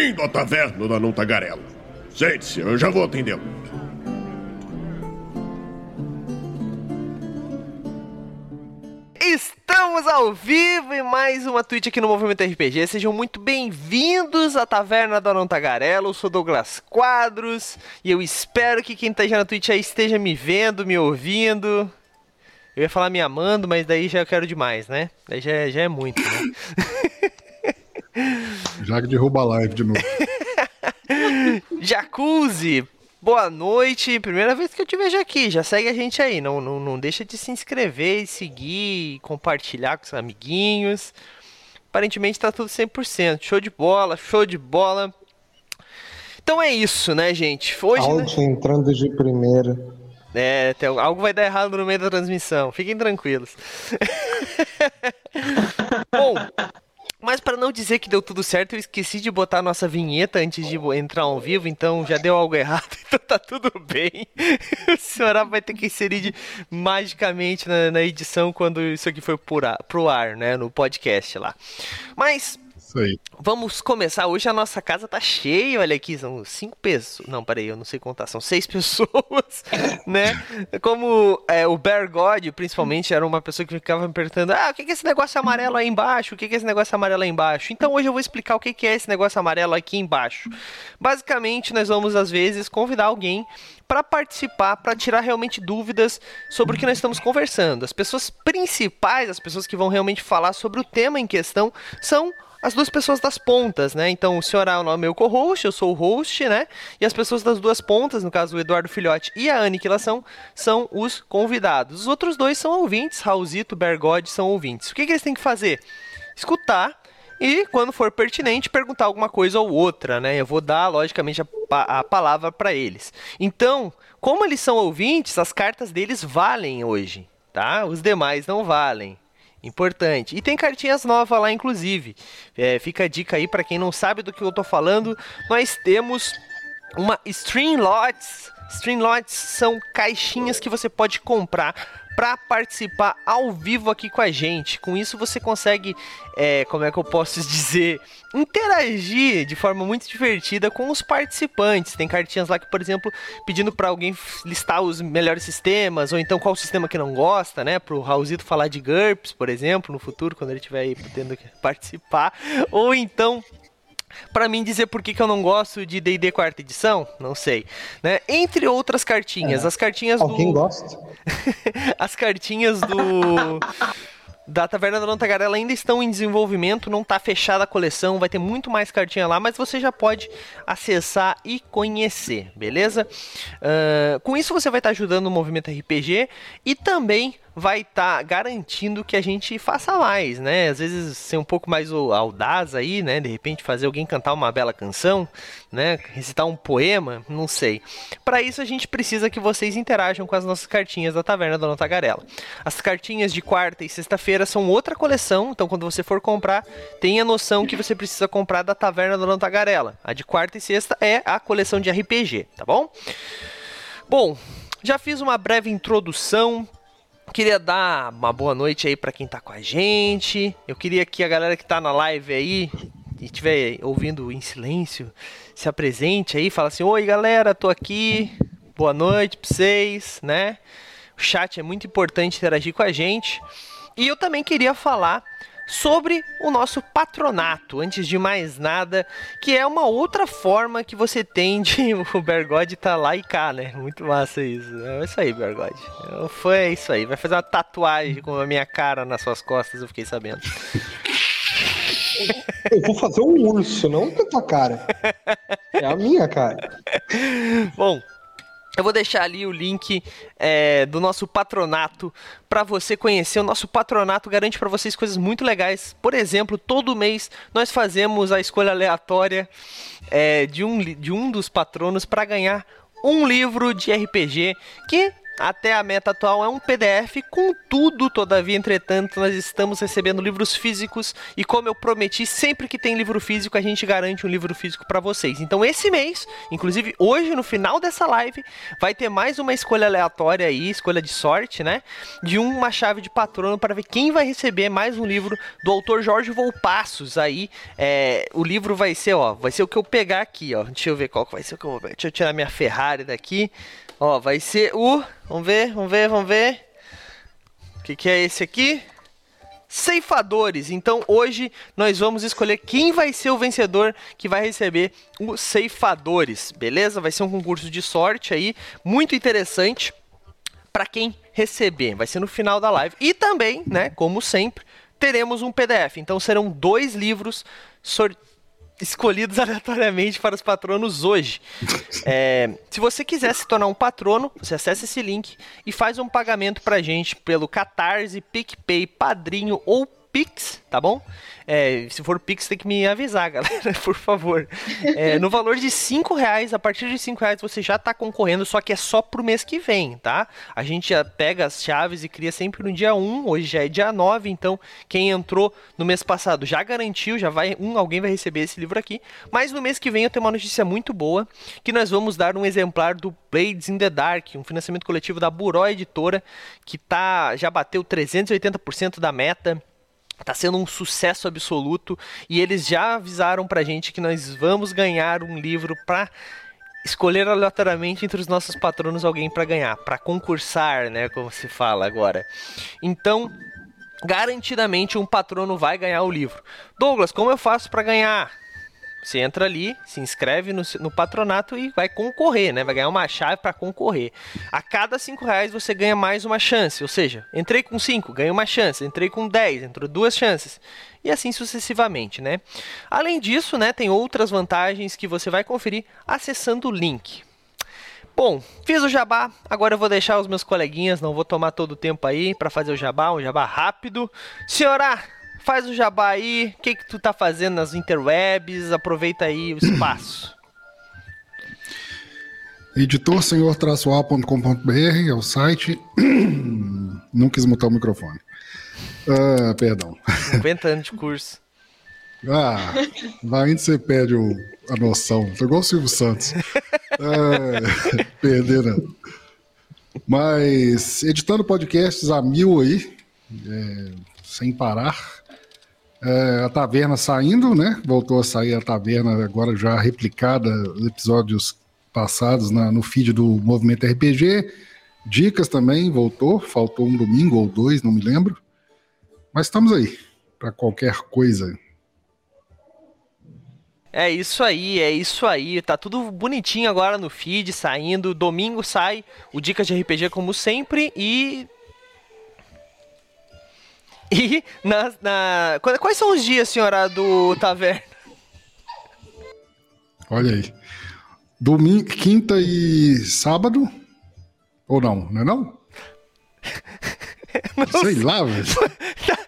Bem-vindo à taverna da Não Tagarela. Sente-se, eu já vou atendê-lo. Estamos ao vivo em mais uma tweet aqui no Movimento RPG. Sejam muito bem-vindos à Taverna da Não Tagarela. Eu sou Douglas Quadros e eu espero que quem esteja na Twitch aí esteja me vendo, me ouvindo. Eu ia falar me amando, mas daí já quero demais, né? Daí já, já é muito, né? Já que derruba a live de novo. Jacuzzi, boa noite. Primeira vez que eu te vejo aqui. Já segue a gente aí. Não, não, não deixa de se inscrever, seguir, compartilhar com os amiguinhos. Aparentemente tá tudo 100%. Show de bola, show de bola. Então é isso, né, gente? Hoje. Né? Áudio entrando de primeira. É, tem, algo vai dar errado no meio da transmissão. Fiquem tranquilos. Bom, mas para não dizer que deu tudo certo, eu esqueci de botar a nossa vinheta antes de entrar ao vivo, então já deu algo errado, então tá tudo bem. O senhor vai ter que inserir de, magicamente na, na, edição quando isso aqui for pro ar, né, no podcast lá. Mas isso aí. Vamos começar. Hoje a nossa casa tá cheia. Olha aqui, são cinco pessoas. Não, peraí, eu não sei contar. São seis pessoas, né? Como é, o Bear God, principalmente, era uma pessoa que ficava me perguntando: ah, o que é esse negócio amarelo aí embaixo? O que é esse negócio amarelo aí embaixo? Então hoje eu vou explicar o que é esse negócio amarelo aqui embaixo. Basicamente, nós vamos, às vezes, convidar alguém para participar, para tirar realmente dúvidas sobre o que nós estamos conversando. As pessoas principais, as pessoas que vão realmente falar sobre o tema em questão, são as duas pessoas das pontas, né? Então o senhor é o meu co-host, eu sou o host, né? E as pessoas das duas pontas, no caso o Eduardo Filhote e a Aniquilação, são os convidados. Os outros dois são ouvintes, Raulzito, Bergode são ouvintes. O que, que eles têm que fazer? Escutar e, quando for pertinente, perguntar alguma coisa ou outra, né? Eu vou dar, logicamente, a, a palavra para eles. Então, como eles são ouvintes, as cartas deles valem hoje, tá? Os demais não valem. Importante. E tem cartinhas novas lá, inclusive. É, fica a dica aí para quem não sabe do que eu tô falando. Nós temos uma Streamlots. Streamlots são caixinhas que você pode comprar para participar ao vivo aqui com a gente. Com isso você consegue, é, como é que eu posso dizer, interagir de forma muito divertida com os participantes. Tem cartinhas lá que, por exemplo, pedindo para alguém listar os melhores sistemas, ou então qual sistema que não gosta, né? Pro Raulzito falar de GURPS, por exemplo, no futuro, quando ele estiver aí podendo participar. Ou então para mim dizer por que, que eu não gosto de D&D quarta edição, não sei, né? Entre outras cartinhas, é. as cartinhas Alguém do gosta? as cartinhas do da Taverna da Lontagarela ainda estão em desenvolvimento, não está fechada a coleção, vai ter muito mais cartinha lá, mas você já pode acessar e conhecer, beleza? Uh, com isso você vai estar tá ajudando o movimento RPG e também vai estar tá garantindo que a gente faça mais, né? Às vezes ser um pouco mais audaz aí, né? De repente fazer alguém cantar uma bela canção, né? Recitar um poema, não sei. Para isso a gente precisa que vocês interajam com as nossas cartinhas da Taverna da Tagarela. As cartinhas de quarta e sexta-feira são outra coleção, então quando você for comprar, tenha noção que você precisa comprar da Taverna da Tagarela. A de quarta e sexta é a coleção de RPG, tá bom? Bom, já fiz uma breve introdução Queria dar uma boa noite aí para quem tá com a gente. Eu queria que a galera que tá na live aí e estiver ouvindo em silêncio, se apresente aí, fala assim: "Oi, galera, tô aqui. Boa noite para vocês", né? O chat é muito importante interagir com a gente. E eu também queria falar sobre o nosso patronato, antes de mais nada, que é uma outra forma que você tem de o Bergode tá lá e cá, né? Muito massa isso. É isso aí, Bergode. Foi isso aí. Vai fazer uma tatuagem com a minha cara nas suas costas, eu fiquei sabendo. Eu vou fazer um urso, não com a tua cara. É a minha cara. Bom, eu vou deixar ali o link é, do nosso patronato para você conhecer. O nosso patronato garante para vocês coisas muito legais. Por exemplo, todo mês nós fazemos a escolha aleatória é, de, um, de um dos patronos para ganhar um livro de RPG que até a meta atual é um PDF. Contudo, todavia, entretanto, nós estamos recebendo livros físicos e como eu prometi, sempre que tem livro físico, a gente garante um livro físico para vocês. Então, esse mês, inclusive hoje no final dessa live, vai ter mais uma escolha aleatória aí, escolha de sorte, né? De uma chave de patrono para ver quem vai receber mais um livro do autor Jorge Volpassos. Aí, é, o livro vai ser, ó, vai ser o que eu pegar aqui, ó. Deixa eu ver qual que vai ser o que eu vou. Deixa eu tirar minha Ferrari daqui. Ó, vai ser o. Vamos ver, vamos ver, vamos ver. O que, que é esse aqui? Ceifadores. Então hoje nós vamos escolher quem vai ser o vencedor que vai receber o Ceifadores, beleza? Vai ser um concurso de sorte aí, muito interessante para quem receber. Vai ser no final da live. E também, né, como sempre, teremos um PDF. Então serão dois livros sorteados escolhidos aleatoriamente para os patronos hoje. É, se você quiser se tornar um patrono, você acessa esse link e faz um pagamento para a gente pelo Catarse, PicPay, Padrinho ou Pix, tá bom? É, se for Pix, tem que me avisar, galera, por favor. É, no valor de 5 reais, a partir de 5 reais você já está concorrendo, só que é só pro mês que vem, tá? A gente já pega as chaves e cria sempre no dia 1, hoje já é dia 9, então quem entrou no mês passado já garantiu, já vai, um, alguém vai receber esse livro aqui. Mas no mês que vem eu tenho uma notícia muito boa, que nós vamos dar um exemplar do Blades in the Dark, um financiamento coletivo da Buró Editora, que tá, já bateu 380% da meta Tá sendo um sucesso absoluto e eles já avisaram pra gente que nós vamos ganhar um livro pra escolher aleatoriamente entre os nossos patronos alguém para ganhar, para concursar, né, como se fala agora. Então, garantidamente um patrono vai ganhar o livro. Douglas, como eu faço para ganhar? Você entra ali, se inscreve no, no, patronato e vai concorrer, né? Vai ganhar uma chave para concorrer. A cada 5 reais você ganha mais uma chance. Ou seja, entrei com 5, ganhei uma chance. Entrei com 10, entrou duas chances. E assim sucessivamente, né? Além disso, né, tem outras vantagens que você vai conferir acessando o link. Bom, fiz o jabá, agora eu vou deixar os meus coleguinhas, não vou tomar todo o tempo aí para fazer o jabá, um jabá rápido. Senhora, Faz o jabá aí, o que, que tu tá fazendo nas interwebs? Aproveita aí o espaço. Editor senhor-a.com.br é o site. Não quis mutar o microfone. Ah, perdão. 90 anos de curso. Ah, vai indo você perde o, a noção. Tô igual o Silvio Santos. Ah, perdendo. Mas editando podcasts a mil aí, é, sem parar. É, a taverna saindo, né? Voltou a sair a taverna agora já replicada episódios passados na, no feed do Movimento RPG. Dicas também voltou, faltou um domingo ou dois, não me lembro. Mas estamos aí para qualquer coisa. É isso aí, é isso aí. Tá tudo bonitinho agora no feed, saindo. Domingo sai o Dicas de RPG como sempre e e na, na, quais são os dias, senhora, do taverna? Olha aí. Domingo, quinta e sábado? Ou não, não é não? não sei, sei lá, velho.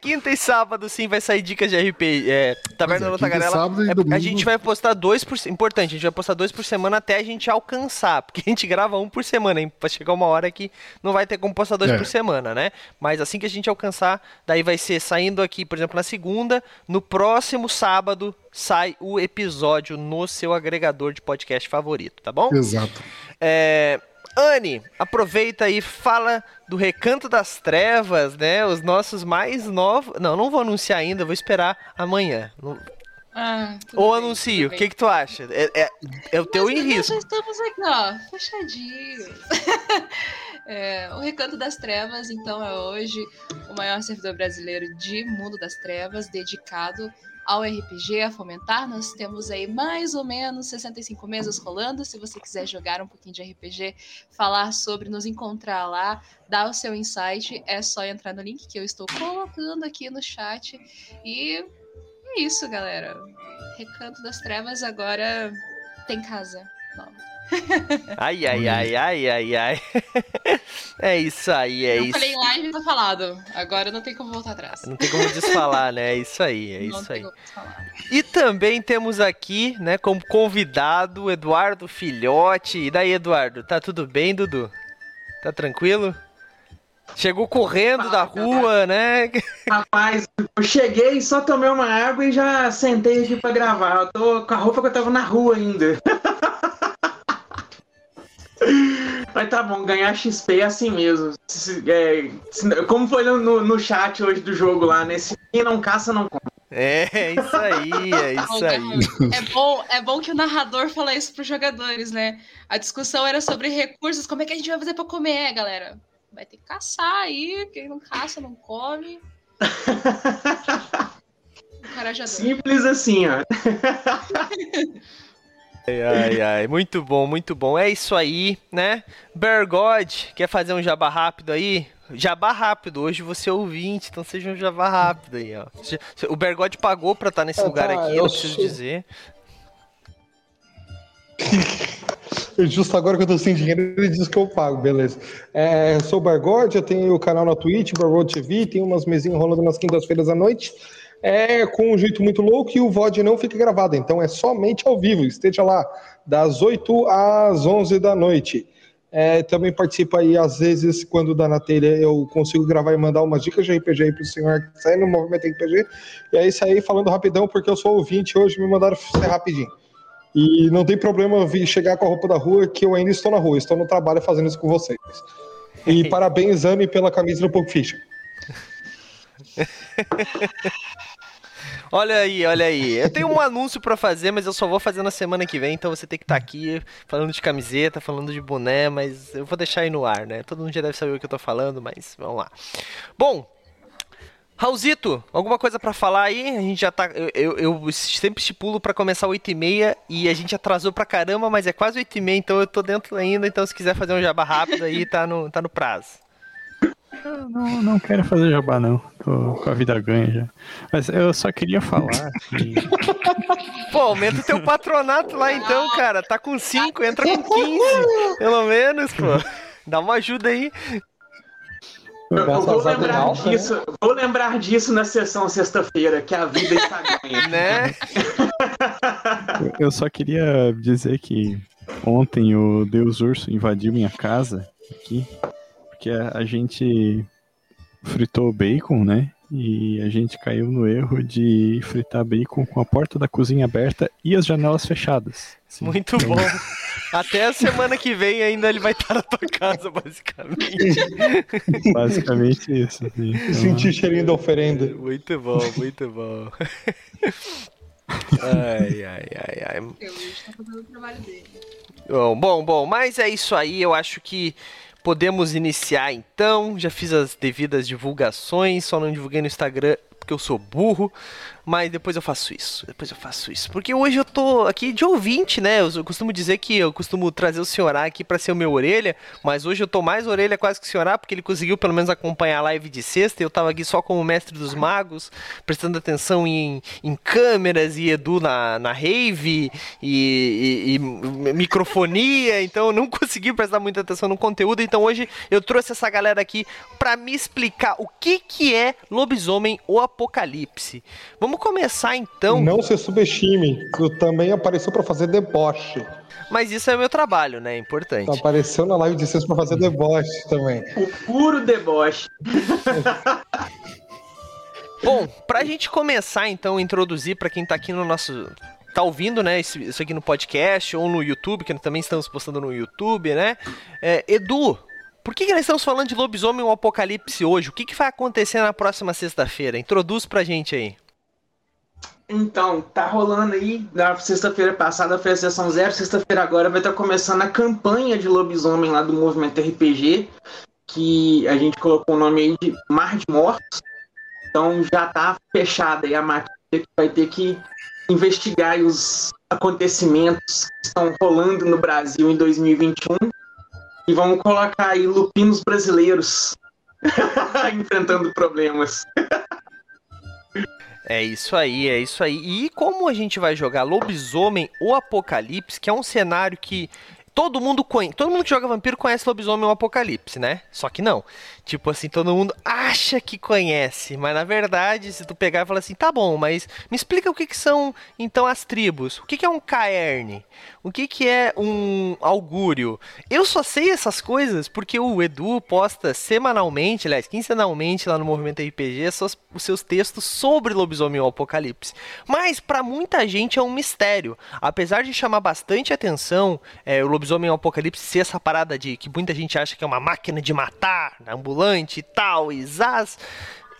quinta e sábado, sim, vai sair dicas de RP. É, Taverna é, da Tagarela. É, domingo... A gente vai postar dois por Importante, a gente vai postar dois por semana até a gente alcançar. Porque a gente grava um por semana, hein? Pra chegar uma hora que não vai ter como postar dois é. por semana, né? Mas assim que a gente alcançar, daí vai ser saindo aqui, por exemplo, na segunda. No próximo sábado sai o episódio no seu agregador de podcast favorito, tá bom? Exato. É, Anne, aproveita e fala do Recanto das Trevas, né? Os nossos mais novos. Não, não vou anunciar ainda, vou esperar amanhã. Ah, Ou bem, anuncio, o que, que tu acha? É, é, é o teu Mas, risco. Já estamos aqui, ó, fechadinhos. é, o Recanto das Trevas, então, é hoje o maior servidor brasileiro de Mundo das Trevas, dedicado ao RPG, a fomentar. Nós temos aí mais ou menos 65 mesas rolando. Se você quiser jogar um pouquinho de RPG, falar sobre, nos encontrar lá, dar o seu insight, é só entrar no link que eu estou colocando aqui no chat. E é isso, galera. Recanto das Trevas agora tem casa nova. Ai, ai, ai, ai, ai, ai. É isso aí, é eu isso. falei em live, tá falado. Agora não tem como voltar atrás. Não tem como desfalar, né? É isso aí, é não isso aí. E também temos aqui, né, como convidado, Eduardo Filhote. E daí, Eduardo, tá tudo bem, Dudu? Tá tranquilo? Chegou correndo da rua, né? Rapaz, eu cheguei, só tomei uma água e já sentei aqui pra gravar. Eu tô com a roupa que eu tava na rua ainda. Mas tá bom, ganhar XP é assim mesmo. Se- é, se- como foi no, no chat hoje do jogo lá, né? Se quem não caça, não come. É, é isso aí, é isso aí. É bom, é bom que o narrador fala isso pros jogadores, né? A discussão era sobre recursos, como é que a gente vai fazer pra comer, É, galera? Vai ter que caçar aí, quem não caça não come. Encorajador. Simples assim, ó. Ai, ai, ai, muito bom, muito bom. É isso aí, né? Bergod, quer fazer um jabá rápido aí? Jabá rápido, hoje você é ouvinte, então seja um jabá rápido aí, ó. O Bergod pagou pra estar nesse Ah, lugar tá, aqui, eu não preciso sou- dizer. Justo agora que eu tô sem dinheiro, ele diz que eu pago, beleza. É, eu sou o Bargode, eu tenho o canal na Twitch, Bargode TV, tem umas mesinhas rolando nas quintas-feiras à noite. É com um jeito muito louco e o VOD não fica gravado, então é somente ao vivo. Esteja lá, das 8 às 11 da noite. É, também participa aí, às vezes, quando dá na telha, eu consigo gravar e mandar umas dicas de RPG aí pro senhor que sai no Movimento RPG. E é isso aí, falando rapidão, porque eu sou ouvinte hoje, me mandaram ser rapidinho. E não tem problema eu vir chegar com a roupa da rua, que eu ainda estou na rua, estou no trabalho fazendo isso com vocês. E parabéns, Ami, pela camisa do Pulp Fiction. Olha aí, olha aí. Eu tenho um anúncio pra fazer, mas eu só vou fazer na semana que vem, então você tem que estar aqui falando de camiseta, falando de boné, mas eu vou deixar aí no ar, né? Todo mundo já deve saber o que eu tô falando, mas vamos lá. Bom, Raulzito, alguma coisa pra falar aí? A gente já tá. Eu, eu, sempre estipulo pra começar 8h30 e a gente atrasou pra caramba, mas é quase 8h30, então eu tô dentro ainda. Então, se quiser fazer um jabá rápido aí, tá no, tá no prazo. Eu não, não quero fazer jabá, não. Tô com a vida ganha já. Mas eu só queria falar que. Pô, aumenta o teu patronato lá então, cara. Tá com 5, entra com 15. Pelo menos, pô. Dá uma ajuda aí. Eu, eu vou lembrar Deus, né? disso. Vou lembrar disso na sessão sexta-feira, que a vida está ganha. Né? Eu só queria dizer que ontem o Deus Urso invadiu minha casa aqui, porque a, gente fritou bacon, né? E a gente caiu no erro de fritar bacon com a porta da cozinha aberta e as janelas fechadas. Assim, Muito bom. Até a semana que vem ainda ele vai estar na tua casa, basicamente. Basicamente isso. Assim. Então, Senti cheirinho da oferenda. Muito bom, muito bom. Ai, ai, ai, ai. Eu estou fazendo o trabalho dele. Bom, bom, bom, mas é isso aí. Eu acho que podemos iniciar então. Já fiz as devidas divulgações, só não divulguei no Instagram porque eu sou burro, mas depois eu faço isso. Depois eu faço isso. Porque hoje eu tô aqui de ouvinte, né? Eu costumo dizer que eu costumo trazer o senhorá aqui pra ser o meu orelha, mas hoje eu tô mais orelha quase que o senhorá, porque ele conseguiu pelo menos acompanhar a live de sexta. e Eu tava aqui só como mestre dos magos, prestando atenção em, em câmeras e Edu na, na rave e, e- e microfonia, então eu não consegui prestar muita atenção no conteúdo. Então hoje eu trouxe essa galera aqui pra me explicar o que, que é lobisomem ou apocalipse. Vamos começar então. Não se subestime, tu também apareceu pra fazer deboche. Mas isso é meu trabalho, né? É importante. Tu apareceu na live de sexta pra fazer deboche também. O puro deboche. Bom, pra gente começar então, introduzir pra quem tá aqui no nosso. Tá ouvindo, né? Isso, aqui no podcast ou no YouTube, que também estamos postando no YouTube, né? É, Edu, por que, que nós estamos falando de lobisomem ou apocalipse hoje? O que, que vai acontecer na próxima sexta-feira? Introduz pra gente aí. Então, tá rolando aí. Na sexta-feira passada foi a sessão zero. Sexta-feira agora vai estar começando a campanha de lobisomem lá do movimento RPG. Que a gente colocou o nome aí de Mar de Mortos. Então já tá fechada aí a matéria que vai ter que investigar os acontecimentos que estão rolando no Brasil em 2021. E vamos colocar aí lupinos brasileiros enfrentando problemas. É isso aí, é isso aí. E como a gente vai jogar Lobisomem ou Apocalipse, que é um cenário que todo mundo conhece, todo mundo que joga vampiro conhece Lobisomem ou Apocalipse, né? Só que não. Tipo assim, todo mundo acha que conhece, mas na verdade, se tu pegar e falar assim, tá bom, mas me explica o que, que são então as tribos. O que, que é um caerne? O que, que é um augúrio? Eu só sei essas coisas porque o Edu posta semanalmente, aliás, quinzenalmente lá no Movimento RPG os seus textos sobre lobisomem ou apocalipse. Mas para muita gente é um mistério. Apesar de chamar bastante atenção é, o lobisomem ou apocalipse ser essa parada de que muita gente acha que é uma máquina de matar, ambulante e tal, e zaz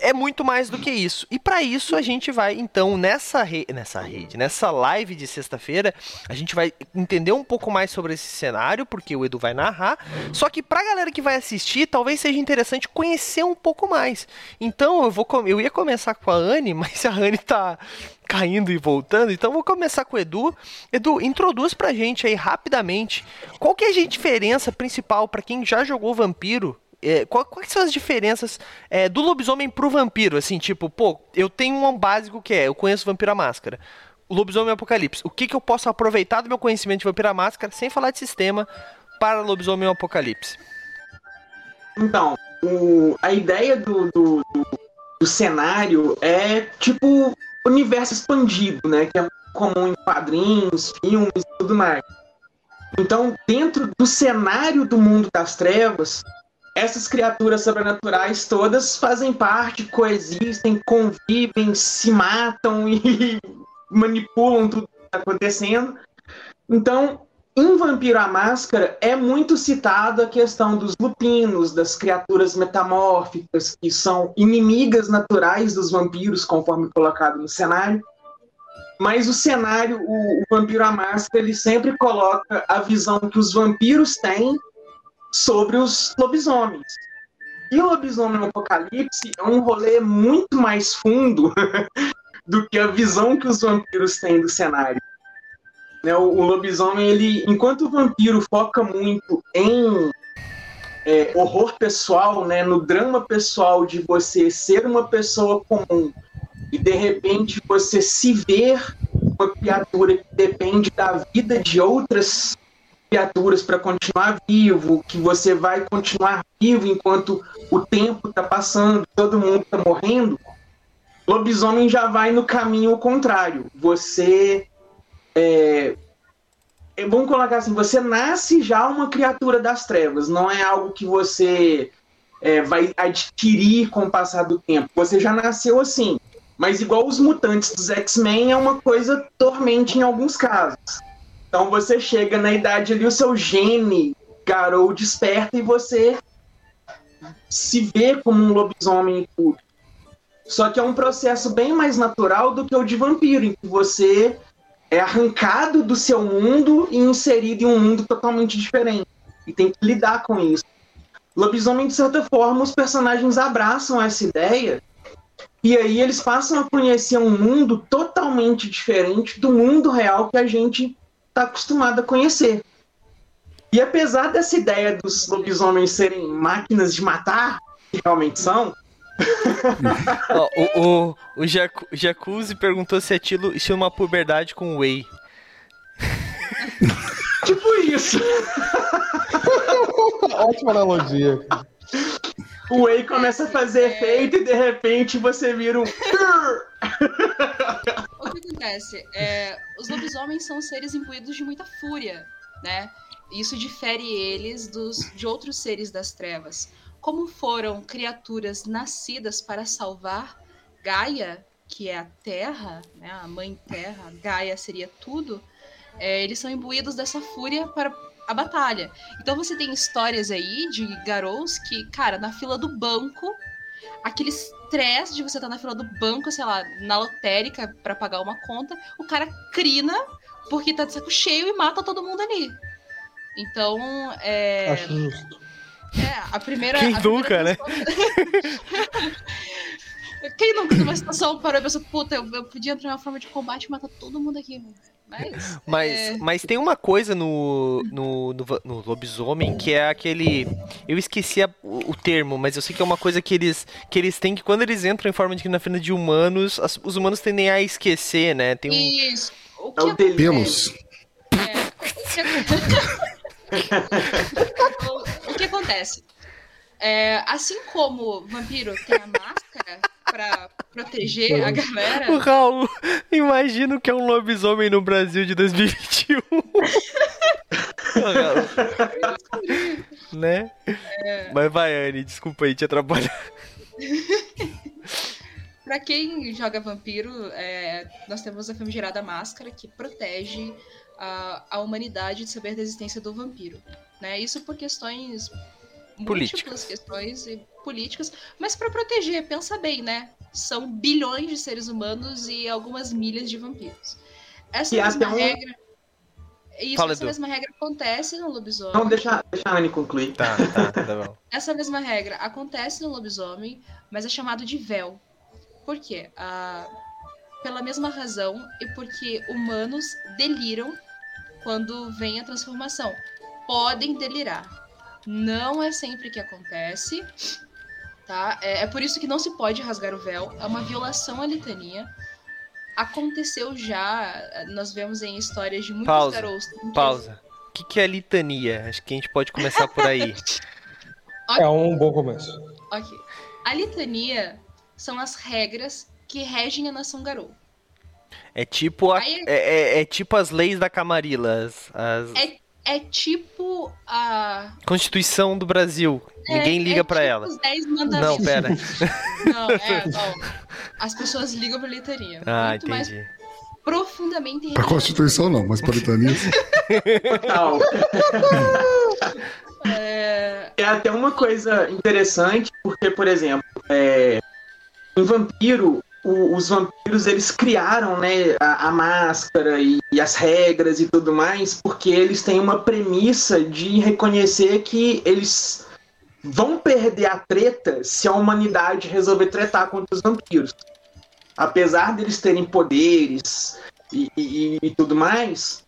é muito mais do que isso. E para isso a gente vai então nessa re... nessa rede, nessa live de sexta-feira, a gente vai entender um pouco mais sobre esse cenário, porque o Edu vai narrar. Só que pra galera que vai assistir, talvez seja interessante conhecer um pouco mais. Então eu vou eu ia começar com a Anne, mas a Anne tá caindo e voltando. Então vou começar com o Edu. Edu, introduz pra gente aí rapidamente qual que é a diferença principal para quem já jogou Vampiro é, qual, quais são as diferenças é, do lobisomem pro vampiro? Assim, tipo, pô, eu tenho um básico que é, eu conheço Vampiro à Máscara. Lobisomem apocalipse. O que, que eu posso aproveitar do meu conhecimento de Vampiro à Máscara, sem falar de sistema, para lobisomem apocalipse? Então, o, a ideia do, do, do, do cenário é tipo universo expandido, né? Que é comum em quadrinhos, filmes e tudo mais. Então, dentro do cenário do mundo das trevas, essas criaturas sobrenaturais todas fazem parte, coexistem, convivem, se matam e manipulam tudo que está acontecendo. Então, em Vampiro à Máscara é muito citado a questão dos lupinos, das criaturas metamórficas, que são inimigas naturais dos vampiros, conforme colocado no cenário. Mas o cenário, o, o Vampiro à Máscara, ele sempre coloca a visão que os vampiros têm sobre os lobisomens. E o lobisomem no Apocalipse é um rolê muito mais fundo do que a visão que os vampiros têm do cenário. Né, o, o, lobisomem, ele, enquanto o vampiro foca muito em é, horror pessoal, né, no drama pessoal de você ser uma pessoa comum e de repente você se ver uma criatura que depende da vida de outras criaturas para continuar vivo, que você vai continuar vivo enquanto o tempo está passando, todo mundo está morrendo, lobisomem já vai no caminho contrário. Você é, é, vamos colocar assim, você nasce já uma criatura das trevas, não é algo que você é, vai adquirir com o passar do tempo. Você já nasceu assim. Mas igual os mutantes dos X-Men é uma coisa tormente em alguns casos. Então você chega na idade ali, o seu gene garou desperta e você se vê como um lobisomem tudo. Só que é um processo bem mais natural do que o de vampiro, em que você é arrancado do seu mundo e inserido em um mundo totalmente diferente. E tem que lidar com isso. Lobisomem, de certa forma, os personagens abraçam essa ideia e aí eles passam a conhecer um mundo totalmente diferente do mundo real que a gente está acostumado a conhecer. E apesar dessa ideia dos lobisomens serem máquinas de matar, que realmente são. oh, o, o, o Jac Jacuzzi perguntou se é estilo, estilo uma puberdade com whey. tipo isso. Ótima analogia. O whey começa a fazer efeito e de repente você vira um. Acontece? É, os lobisomens são seres imbuídos de muita fúria, né? Isso difere eles dos, de outros seres das trevas. Como foram criaturas nascidas para salvar Gaia, que é a Terra, né, a Mãe Terra, Gaia seria tudo, é, eles são imbuídos dessa fúria para a batalha. Então você tem histórias aí de garotos que, cara, na fila do banco, aquele estresse de você estar tá na fila do banco, sei lá, na lotérica para pagar uma conta, o cara crina porque tá de saco cheio e mata todo mundo ali. Então, é. Acho justo. É, a primeira. Quem a nunca, primeira né? Quem nunca numa situação parou e pensou, puta, eu, eu podia entrar em uma forma de combate e matar todo mundo aqui, Mas, mas, é... mas tem uma coisa no, no, no, no, lobisomem que é aquele. Eu esqueci a, o, o, termo, mas eu sei que é uma coisa que eles, que eles têm que quando eles entram em forma de na fila de humanos, as, os humanos tendem a esquecer, né? Tem um... Isso. O É o que Pelos. o, o que acontece? É, assim como vampiro tem a máscara, pra proteger a galera. O Raul, imagina o que é um lobisomem no Brasil de 2021. né? É. Mas vai, Anne, desculpa aí te atrapalhar. Pra quem joga vampiro, é, nós temos a famigerada máscara que protege a, a humanidade de saber da existência do vampiro. Né? Isso por questões Políticas. múltiplas questões e políticas, mas pra proteger, pensa bem, né? São bilhões de seres humanos e algumas milhas de vampiros. Essa E mesma até regra. Isso, Fala, essa Edu. mesma regra acontece no lobisomem. Não, deixa, deixa a Anne concluir. Tá, tá, tá bom. Essa mesma regra acontece no lobisomem, mas é chamado de véu. Por quê? Ah, pela mesma razão e porque humanos deliram quando vem a transformação. Podem delirar. Não é sempre que acontece, tá? É, é por isso que não se pode rasgar o véu. É uma violação à litania. Aconteceu já, nós vemos em histórias de muitos Pausa, garotos. Pausa. O que, que é litania? Acho que a gente pode começar por aí. É um bom começo. Ok. A litania são as regras que regem a nação Garou. É tipo, a- Aí- é, é- é tipo as leis da Camarilla, as, as- É, é tipo a. Constituição do Brasil. Ninguém é- liga é pra tipo ela. Os 10 Não, mandamentos. pera. Não, é, não. As pessoas ligam pra litania. Ah, muito mais entendi. profundamente Pra Constituição não, mas para litania. Total. É, É até uma coisa interessante, porque, por exemplo, é, em Vampiro, o- os vampiros eles criaram né, a, a máscara e, e as regras e tudo mais, porque eles têm uma premissa de reconhecer que eles vão perder a treta se a humanidade resolver tretar contra os vampiros. Apesar deles terem poderes e, e- e tudo mais,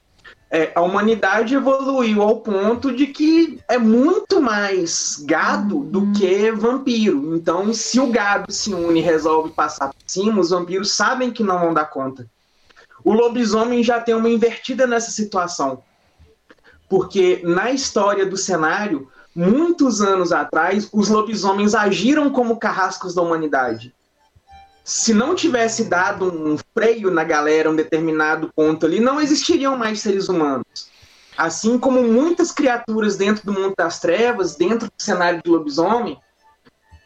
é, a humanidade evoluiu ao ponto de que é muito mais gado do que vampiro. Então, se o gado se une e resolve passar por cima, os vampiros sabem que não vão dar conta. O lobisomem já tem uma invertida nessa situação. Porque na história do cenário, muitos anos atrás, os lobisomens agiram como carrascos da humanidade. Se não tivesse dado um freio na galera, um determinado ponto ali, não existiriam mais seres humanos. Assim como muitas criaturas dentro do mundo das trevas, dentro do cenário do lobisomem,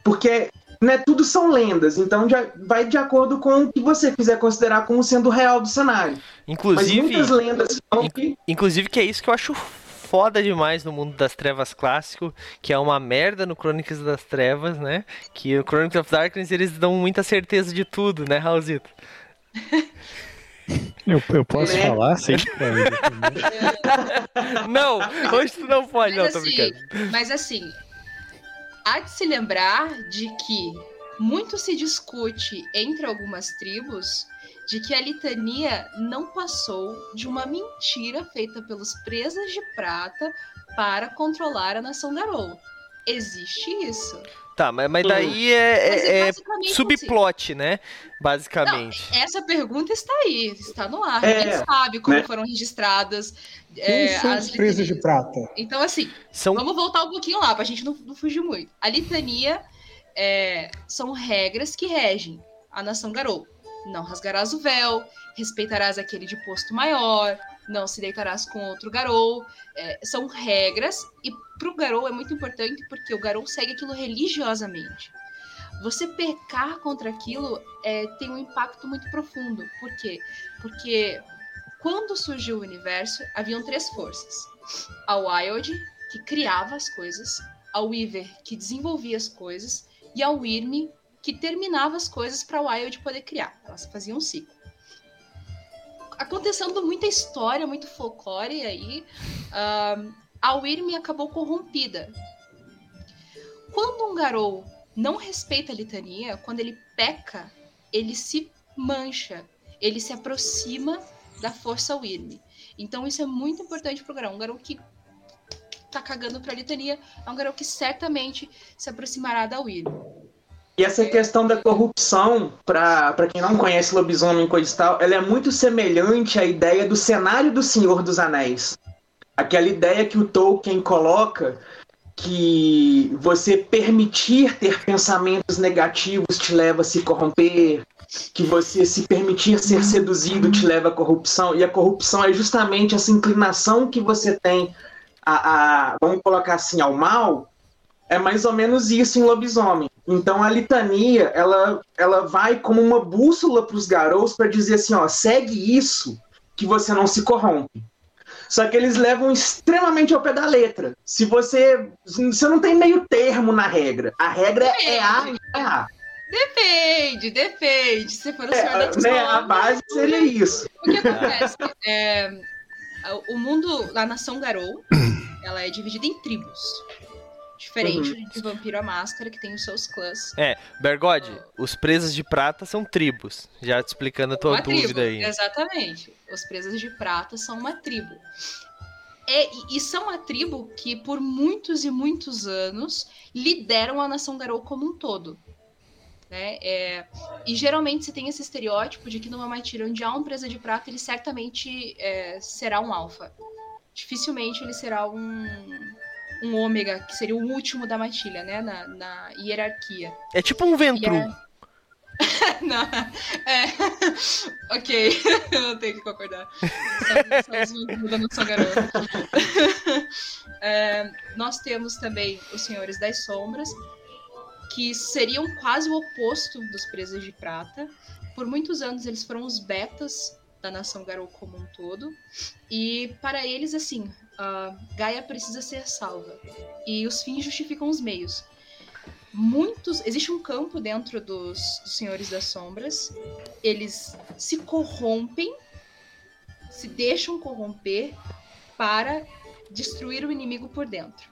porque né, tudo são lendas, então já vai de acordo com o que você quiser considerar como sendo real do cenário. Mas Inclusive, muitas lendas falam que inclusive que é isso que eu acho foda demais no mundo das trevas clássico, que é uma merda no Crônicas das Trevas, né? Que o Chronicles of Darkness eles dão muita certeza de tudo, né, Raulzito? Eu, eu posso É. falar sem. Não, hoje tu não pode, não, mas, tô assim, brincando. mas assim, há de se lembrar de que muito se discute entre algumas tribos de que a litania não passou de uma mentira feita pelos presas de prata para controlar a nação Garou. Existe isso. Tá, mas, mas daí é, Mas é- é subplot, né? Basicamente. Essa pergunta está aí, está no ar. É, Ninguém sabe como né? foram registradas Quem é, são as os presos de prata? Então, assim, São Vamos voltar um pouquinho lá, pra gente não, não fugir muito. A litania é, são regras que regem a nação Garou. Não rasgarás o véu, respeitarás aquele de posto maior, não se deitarás com outro Garou. É, são regras, e pro Garou é muito importante porque o Garou segue aquilo religiosamente. Você pecar contra aquilo é, tem um impacto muito profundo. Por quê? Porque quando surgiu o universo, haviam três forças. A Wild, que criava as coisas, a Weaver, que desenvolvia as coisas, e a Wyrm, que terminava as coisas para a Wild poder criar. Elas faziam um ciclo. Acontecendo muita história, muito folclore aí, ahn, a Wyrm acabou corrompida. Quando um Garou não respeita a litania, quando ele peca, ele se mancha, ele se aproxima da força Wyrm. Então isso é muito importante pro Garou. Um Garou que tá cagando pra litania é um Garou que certamente se aproximará da Wyrm. E essa questão da corrupção, para quem não conhece lobisomem e coisa e tal, ela é muito semelhante à ideia do cenário do Senhor dos Anéis. Aquela ideia que o Tolkien coloca que você permitir ter pensamentos negativos te leva a se corromper, que você se permitir ser seduzido te leva à corrupção, e a corrupção é justamente essa inclinação que você tem a, a vamos colocar assim, ao mal, é mais ou menos isso em lobisomem. Então a litania, ela, ela vai como uma bússola para os garotos para dizer assim, ó, segue isso que você não se corrompe. Só que eles levam extremamente ao pé da letra. Se você. Você não tem meio termo na regra. A regra é A e é A. Depende, depende. Se for o É, senhor da né, a base seria isso. O que acontece? É, o mundo, a nação Garou, ela é dividida em tribos. Diferente Uhum. de Vampiro à Máscara, que tem os seus clãs. É, Bergode, os presas de prata são tribos. Já te explicando a tua uma tribo, dúvida aí. Exatamente. Os presas de prata são uma tribo. É, e, são a tribo que, por muitos e muitos anos, lideram a nação Garou como um todo. Né? É, e geralmente se tem esse estereótipo de que numa matilha onde há um presa de prata, ele certamente é, será um alfa. Dificilmente ele será um, um ômega, que seria o último da matilha, né? Na, na hierarquia. É tipo um ventru. E é- Não, é. Ok, eu tenho que concordar. São os da nossa garota. É, nós temos também os Senhores das Sombras, que seriam quase o oposto dos Presas de Prata. Por muitos anos eles foram os betas da nação Garou como um todo. E para eles, assim, a Gaia precisa ser salva. E os fins justificam os meios muitos. Existe um campo dentro dos, dos Senhores das Sombras. Eles se corrompem, se deixam corromper para destruir o inimigo por dentro.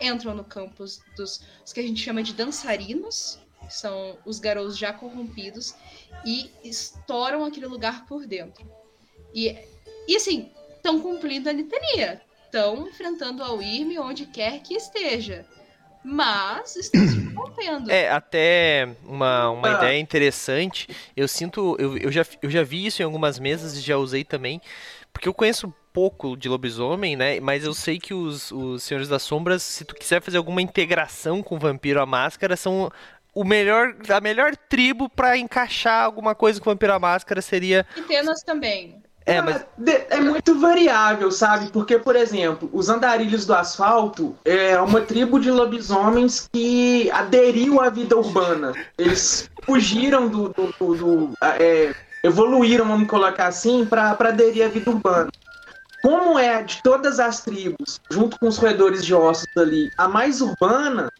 Entram no campo os- dos os que a gente chama de dançarinos, que são os garotos já corrompidos, e estouram aquele lugar por dentro. E, e assim, estão cumprindo a litania. Estão enfrentando a Wyrm onde quer que esteja mas estão se corrompendo. É, até uma, uma Ah. ideia interessante. Eu sinto. Eu, eu, já, eu já vi isso em algumas mesas e já usei também. Porque eu conheço pouco de lobisomem, né? Mas eu sei que os, os Senhores das Sombras, se tu quiser fazer alguma integração com o Vampiro à Máscara, são o melhor, a melhor tribo pra encaixar alguma coisa com o Vampiro à Máscara seria. E Tenas também. É, mas. De- é muito variável, sabe? Porque, por exemplo, os andarilhos do asfalto é uma tribo de lobisomens que aderiu à vida urbana. Eles fugiram do. do- do- do- é, evoluíram, vamos colocar assim, para aderir à vida urbana. Como é de todas as tribos, junto com os roedores de ossos ali, a mais urbana,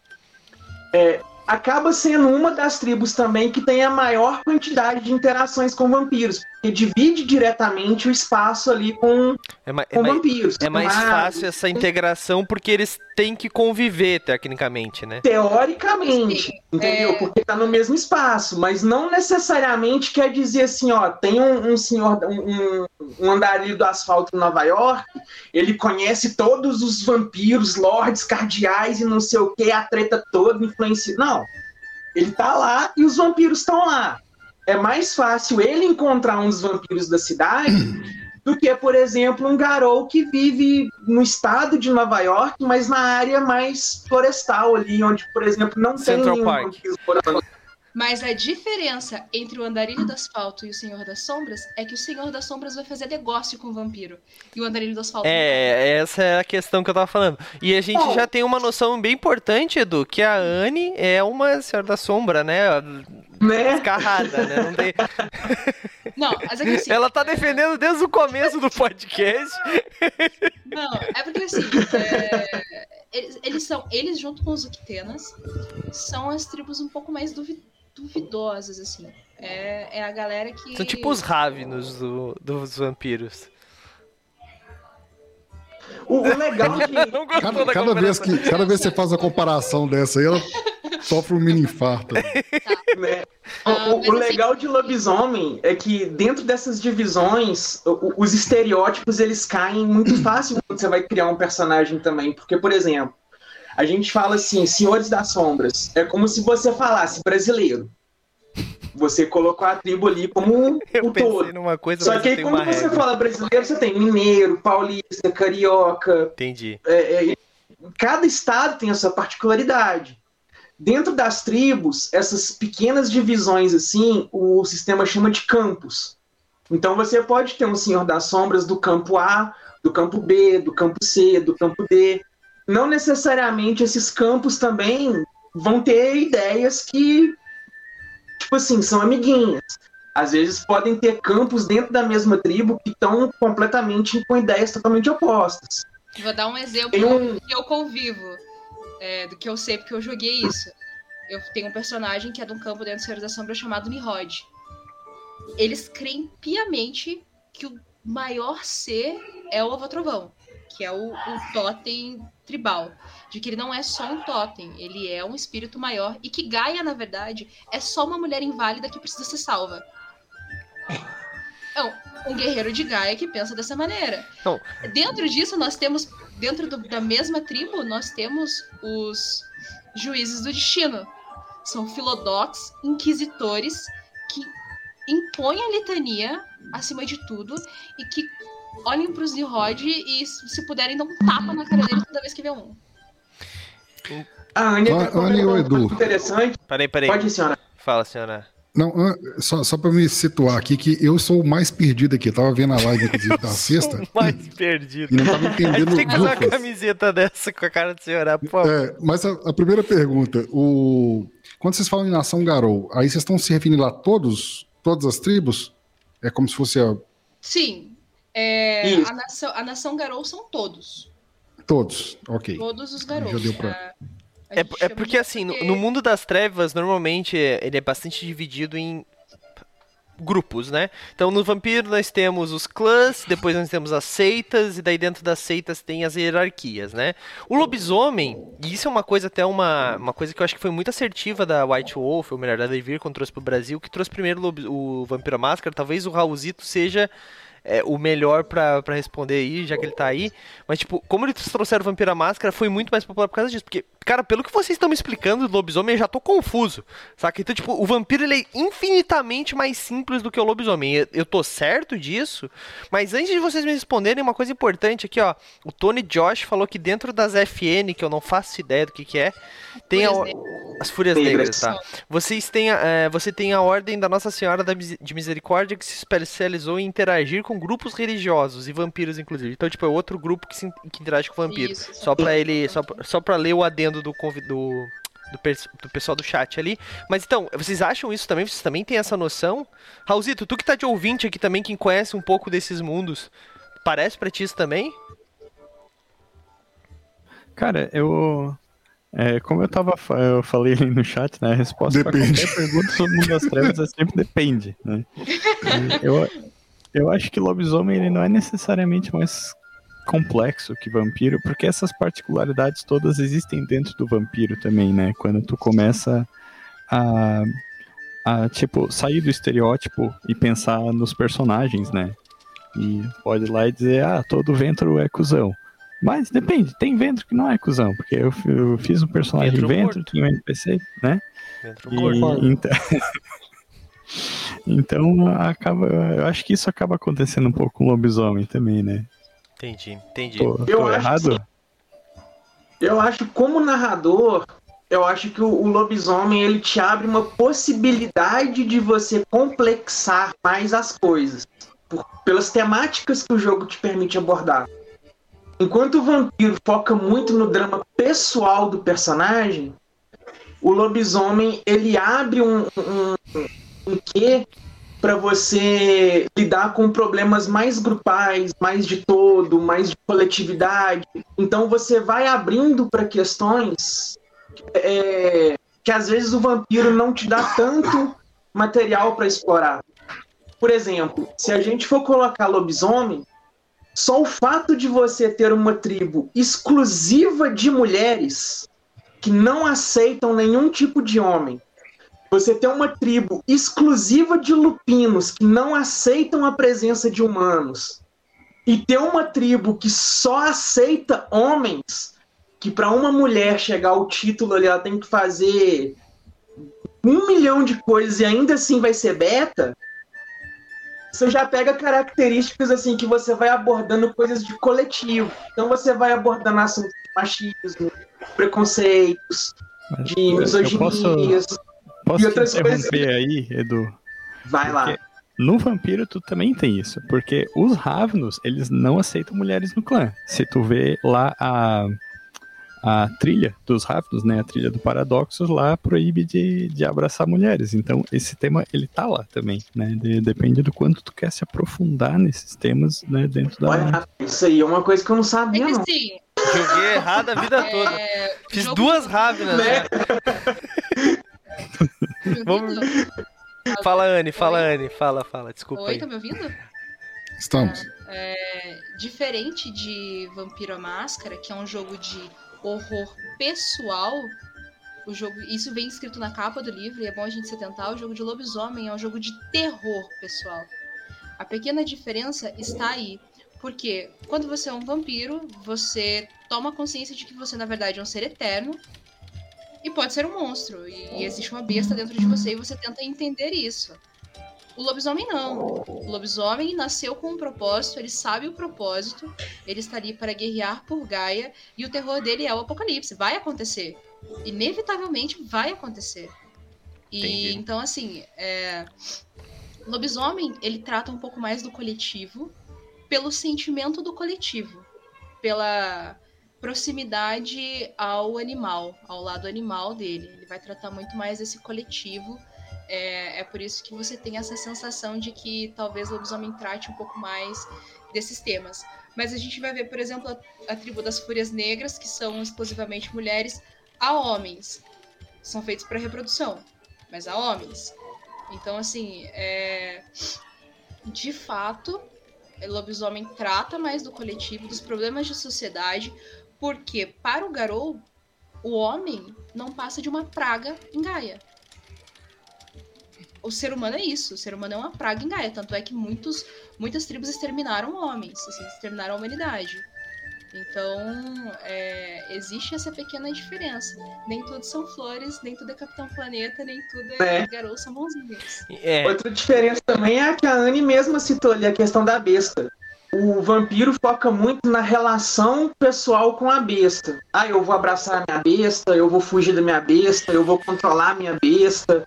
é, acaba sendo uma das tribos também que tem a maior quantidade de interações com vampiros, porque divide diretamente o espaço ali com, É, ma- é com mais, vampiros. é mais fácil essa integração porque eles têm que conviver, tecnicamente, né? Teoricamente, Sim, entendeu? é. Porque tá no mesmo espaço, mas não necessariamente quer dizer assim, ó, tem um, um senhor, um, um andarilho do asfalto em Nova York, ele conhece todos os vampiros, lords, cardeais e não sei o que, a treta toda, influencia. Não. Ele tá lá e os vampiros estão lá. É mais fácil ele encontrar um dos vampiros da cidade do que, por exemplo, um garou que vive no estado de Nova York, mas na área mais florestal ali, onde, por exemplo, não Central tem nenhum Park. vampiro morando. Mas a diferença entre o andarilho do asfalto e o Senhor das Sombras é que o Senhor das Sombras vai fazer negócio com o vampiro. E o andarilho do asfalto. não. É, essa é a questão que eu tava falando. E a gente Bom. já tem uma noção bem importante, Edu, que a Anne é uma Senhora da Sombra, né? Né? Escarrada, né? Não tem- Não, mas é que assim. Ela tá defendendo desde o começo do podcast. Não, é porque assim. é, eles, eles são. Eles, junto com os Uctenas, são as tribos um pouco mais duvi- duvidosas, assim. É, é a galera que. São tipo os Ravenos do- dos vampiros. O, legal de. Não gostou Cada, da cada vez que, cada vez que você faz a comparação dessa aí, ela sofre um mini infarto. né? Ah, O, o- assim- legal de lobisomem é que dentro dessas divisões, os estereótipos eles caem muito fácil quando você vai criar um personagem também. Porque, por exemplo, a gente fala assim, Senhores das Sombras. É como se você falasse brasileiro. Você colocou a tribo ali como Eu o pensei todo. numa coisa, Só que aí, quando você regra. fala brasileiro, você tem mineiro, paulista, carioca, Entendi. é, é, cada estado tem a sua particularidade. Dentro das tribos, essas pequenas divisões assim, o sistema chama de campos. Então você pode ter um Senhor das Sombras do campo A, do campo B, do campo C, do campo D. Não necessariamente esses campos também vão ter ideias que, tipo assim, são amiguinhas. Às vezes podem ter campos dentro da mesma tribo que estão completamente com ideias totalmente opostas. Vou dar um exemplo um... do que eu convivo, é, do que eu sei porque eu joguei isso. Eu tenho um personagem que é de um campo dentro do Senhor da Sombra chamado Nihod. Eles creem piamente que o maior ser é o Avotrovão, que é o, o totem tribal. De que ele não é só um totem, ele é um espírito maior. E que Gaia, na verdade, é só uma mulher inválida que precisa ser salva. Não, um guerreiro de Gaia que pensa dessa maneira. Não. Dentro disso, nós temos, dentro do, da mesma tribo, nós temos os juízes do destino. São filodox, inquisitores, que impõem a litania acima de tudo e que olhem para os Nihod e, se puderem, dão um tapa na cara deles toda vez que vê um. A Ania Ó, Ania ou Edu? interessante. Peraí, peraí. Pode ir, senhora. Fala, senhora. Não, ah, só, só para me situar aqui, que eu sou o mais perdido aqui. Eu tava vendo a live, inclusive, da sexta. Mais perdido. E não tava entendendo tem que fazer uma camiseta dessa com a cara do senhor, por favor. É, mas a, a primeira pergunta, o... quando vocês falam em nação Garou, aí vocês estão se referindo a todos, todas as tribos? É como se fosse a... Sim. É, a, nação, a nação Garou são todos. todos, ok. Todos os garotos. pra- É, é chama porque assim, no, no mundo das trevas, normalmente é- ele é bastante dividido em grupos, né? Então no vampiro nós temos os clãs, depois nós temos as seitas, e daí dentro das seitas tem as hierarquias, né? O lobisomem, e isso é uma coisa até uma, uma coisa que eu acho que foi muito assertiva da White Wolf, ou melhor, da Devir, quando trouxe pro Brasil, que trouxe primeiro o, o Vampiro à Máscara, talvez o Raulzito seja é, o melhor pra responder aí, já que ele tá aí. Mas, tipo, como eles trouxeram o Vampiro à Máscara, foi muito mais popular por causa disso. Porque, cara, pelo que vocês estão me explicando do lobisomem, eu já tô confuso. Saca? Então, tipo, o vampiro ele é infinitamente mais simples do que o lobisomem. Eu, tô certo disso. Mas antes de vocês me responderem, uma coisa importante aqui, ó. O Tony Josh falou que dentro das FN, que eu não faço ideia do que, que é, tem a, as Fúrias Negras. Negras, tá? Vocês têm a, é, você tem a Ordem da Nossa Senhora de Misericórdia que se especializou em interagir com grupos religiosos e vampiros, inclusive. Então, tipo, é outro grupo que, se, que interage com vampiro. Isso, Só pra ele. Só, pra- só pra ler o adendo do, convi- do, do, pessoal do chat ali. Mas então, vocês acham isso também? Vocês também têm essa noção? Raulzito, tu que tá de ouvinte aqui também, quem conhece um pouco desses mundos, parece pra ti isso também? Cara, eu. é, como eu tava, eu falei ali no chat, né? A resposta pra Depende. qualquer pergunta sobre o mundo das trevas é sempre depende, né? Eu, eu acho que lobisomem ele não é necessariamente mais complexo que vampiro, porque essas particularidades todas existem dentro do vampiro também, né? Quando tu começa a, a tipo, sair do estereótipo e pensar nos personagens, né? E pode ir lá e dizer, ah, todo ventro é cuzão. Mas depende, tem ventro que não é cuzão, porque eu, eu fiz um personagem Ventro ventro, tinha um NPC, né? Dentro E- então, então acaba, eu acho que isso acaba acontecendo um pouco com o lobisomem também, né? Entendi, entendi. Tô, Eu tô acho errado? Eu acho, como narrador, eu acho que o, o lobisomem ele te abre uma possibilidade de você complexar mais as coisas, por- pelas temáticas que o jogo te permite abordar. Enquanto o vampiro foca muito no drama pessoal do personagem, o lobisomem ele abre um, um, um quê para você lidar com problemas mais grupais, mais de todo, mais de coletividade. Então você vai abrindo para questões é, que às vezes o vampiro não te dá tanto material para explorar. Por exemplo, se a gente for colocar lobisomem, só o fato de você ter uma tribo exclusiva de mulheres que não aceitam nenhum tipo de homem, você ter uma tribo exclusiva de lupinos que não aceitam a presença de humanos, e ter uma tribo que só aceita homens, que para uma mulher chegar ao título ali, ela tem que fazer um milhão de coisas e ainda assim vai ser beta. você já pega características assim que você vai abordando coisas de coletivo. Então você vai abordando assuntos de machismo, preconceitos, de misoginias. Posso E outras te coisas- interromper aí, Edu? Vai lá. Porque No vampiro tu também tem isso, porque os Ravnos, eles não aceitam mulheres no clã. Se tu vê lá a, a trilha dos Ravnos, né, a trilha do Paradoxos, lá proíbe de, de abraçar mulheres. Então esse tema, ele tá lá também, né, de- depende do quanto tu quer se aprofundar nesses temas, né, dentro da... Olha, isso aí é uma coisa que eu não É sabia, que não. assim, Joguei errado a vida toda. é, Fiz jogo duas Ravnas, né? Me Vamos-? Fala, Anne, fala, Oi? Anne. Fala, fala, desculpa Oi, aí. tá me ouvindo? Estamos. É, diferente de Vampiro à Máscara, que é um jogo de horror pessoal, o jogo, isso vem escrito na capa do livro e é bom a gente se atentar, o jogo de lobisomem é um jogo de terror pessoal. A pequena diferença está aí, porque quando você é um vampiro, você toma consciência de que você na verdade é um ser eterno e pode ser um monstro e, existe uma besta dentro de você e você tenta entender isso. O lobisomem não. O lobisomem nasceu com um propósito, ele sabe o propósito, ele está ali para guerrear por Gaia, e o terror dele é o apocalipse. Vai acontecer. Inevitavelmente vai acontecer. E Entendi. então, assim, é... lobisomem, ele trata um pouco mais do coletivo, pelo sentimento do coletivo, pela proximidade ao animal, ao lado animal dele. Ele vai tratar muito mais esse coletivo é, é por isso que você tem essa sensação de que talvez o lobisomem trate um pouco mais desses temas. Mas a gente vai ver, por exemplo, a, a tribo das Fúrias Negras, que são exclusivamente mulheres, há homens. São feitos para reprodução, mas há homens. Então, assim, é... de fato, o lobisomem trata mais do coletivo, dos problemas de sociedade, porque para o Garou, o homem não passa de uma praga em Gaia o ser humano é isso, o ser humano é uma praga em Gaia, tanto é que muitos, muitas tribos exterminaram homens, assim, exterminaram a humanidade. Então, é, existe essa pequena diferença. Nem tudo são flores, nem tudo é Capitão Planeta, nem tudo é, É. garotos são bonzinhos. É, Outra diferença também é a que a Anne mesma citou ali, a questão da besta. O vampiro foca muito na relação pessoal com a besta. Ah, eu vou abraçar a minha besta, eu vou fugir da minha besta, eu vou controlar a minha besta.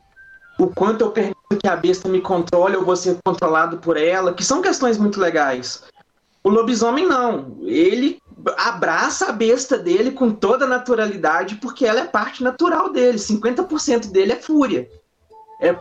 O quanto eu permito que a besta me controle, eu vou ser controlado por ela, que são questões muito legais. O lobisomem não. Ele abraça a besta dele com toda a naturalidade, porque ela é parte natural dele. 50% dele é fúria. É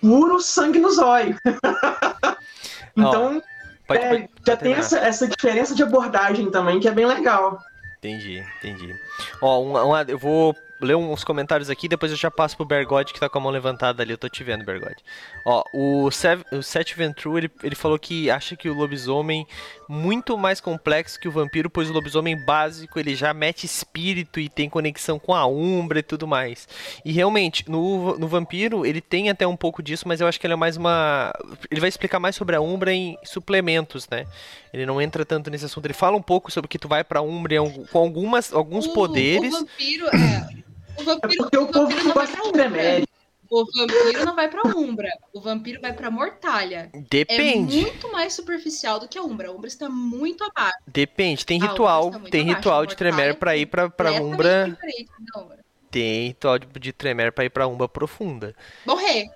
puro sangue no zóio. então, pode, é, pode- já pode tem essa, essa diferença de abordagem também, que é bem legal. Entendi, entendi. Ó, um- um- eu vou ler uns comentários aqui, depois eu já passo pro Bergode que tá com a mão levantada ali, eu tô te vendo, Bergode. Ó, o, Sev, o Seth Ventru, ele, ele falou que acha que o lobisomem muito mais complexo que o vampiro, pois o lobisomem básico, ele já mete espírito e tem conexão com a Umbra e tudo mais. E realmente, no, no vampiro, ele tem até um pouco disso, mas eu acho que ele é mais uma... Ele vai explicar mais sobre a Umbra em suplementos, né? Ele não entra tanto nesse assunto. Ele fala um pouco sobre que tu vai pra Umbra com algumas, alguns O- poderes. O vampiro, é. O É vampiro, porque o povo vampiro não gosta de. O vampiro não vai pra Umbra. O vampiro vai pra Mortalha. É Depende, muito mais superficial do que a Umbra. A Umbra está muito abaixo. depende. Tem ritual, tem abaixo, ritual de Tremere pra ir pra, pra completamente Umbra. Umbra. Tem ritual de, de Tremere pra ir pra Umbra profunda. Morrer.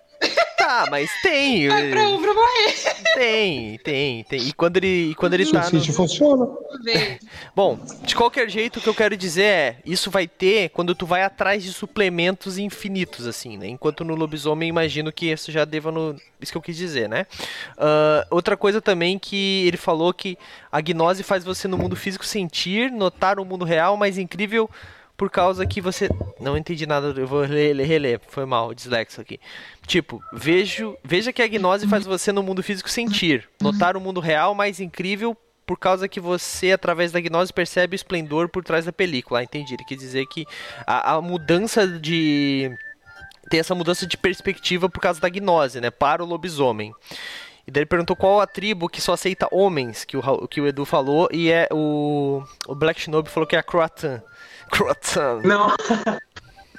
Tá, mas tem. Vai pra Umbra morrer. Tem, tem, tem. E quando ele, e quando ele tá no... Funciona. Bom, de qualquer jeito, o que eu quero dizer é, isso vai ter quando tu vai atrás de suplementos infinitos, assim, né? Enquanto no lobisomem, imagino que isso já deva no... Isso que eu quis dizer, né? Ah, outra coisa também que ele falou que a gnose faz você no mundo físico sentir, notar o mundo real, mais incrível por causa que você... Não entendi nada, eu vou ler, ler- reler, foi mal, dislexo aqui. Tipo, vejo, veja que a gnose faz você no mundo físico sentir, notar o mundo real mais incrível por causa que você, através da gnose, percebe o esplendor por trás da película. Ah, entendi. Ele quer dizer que a, a mudança de. Tem essa mudança de perspectiva por causa da gnose, né? Para o lobisomem. E daí ele perguntou qual a tribo que só aceita homens, que o, que o Edu falou, e é o. O Black Shinobi falou que é a Croatan. Croatan. Não.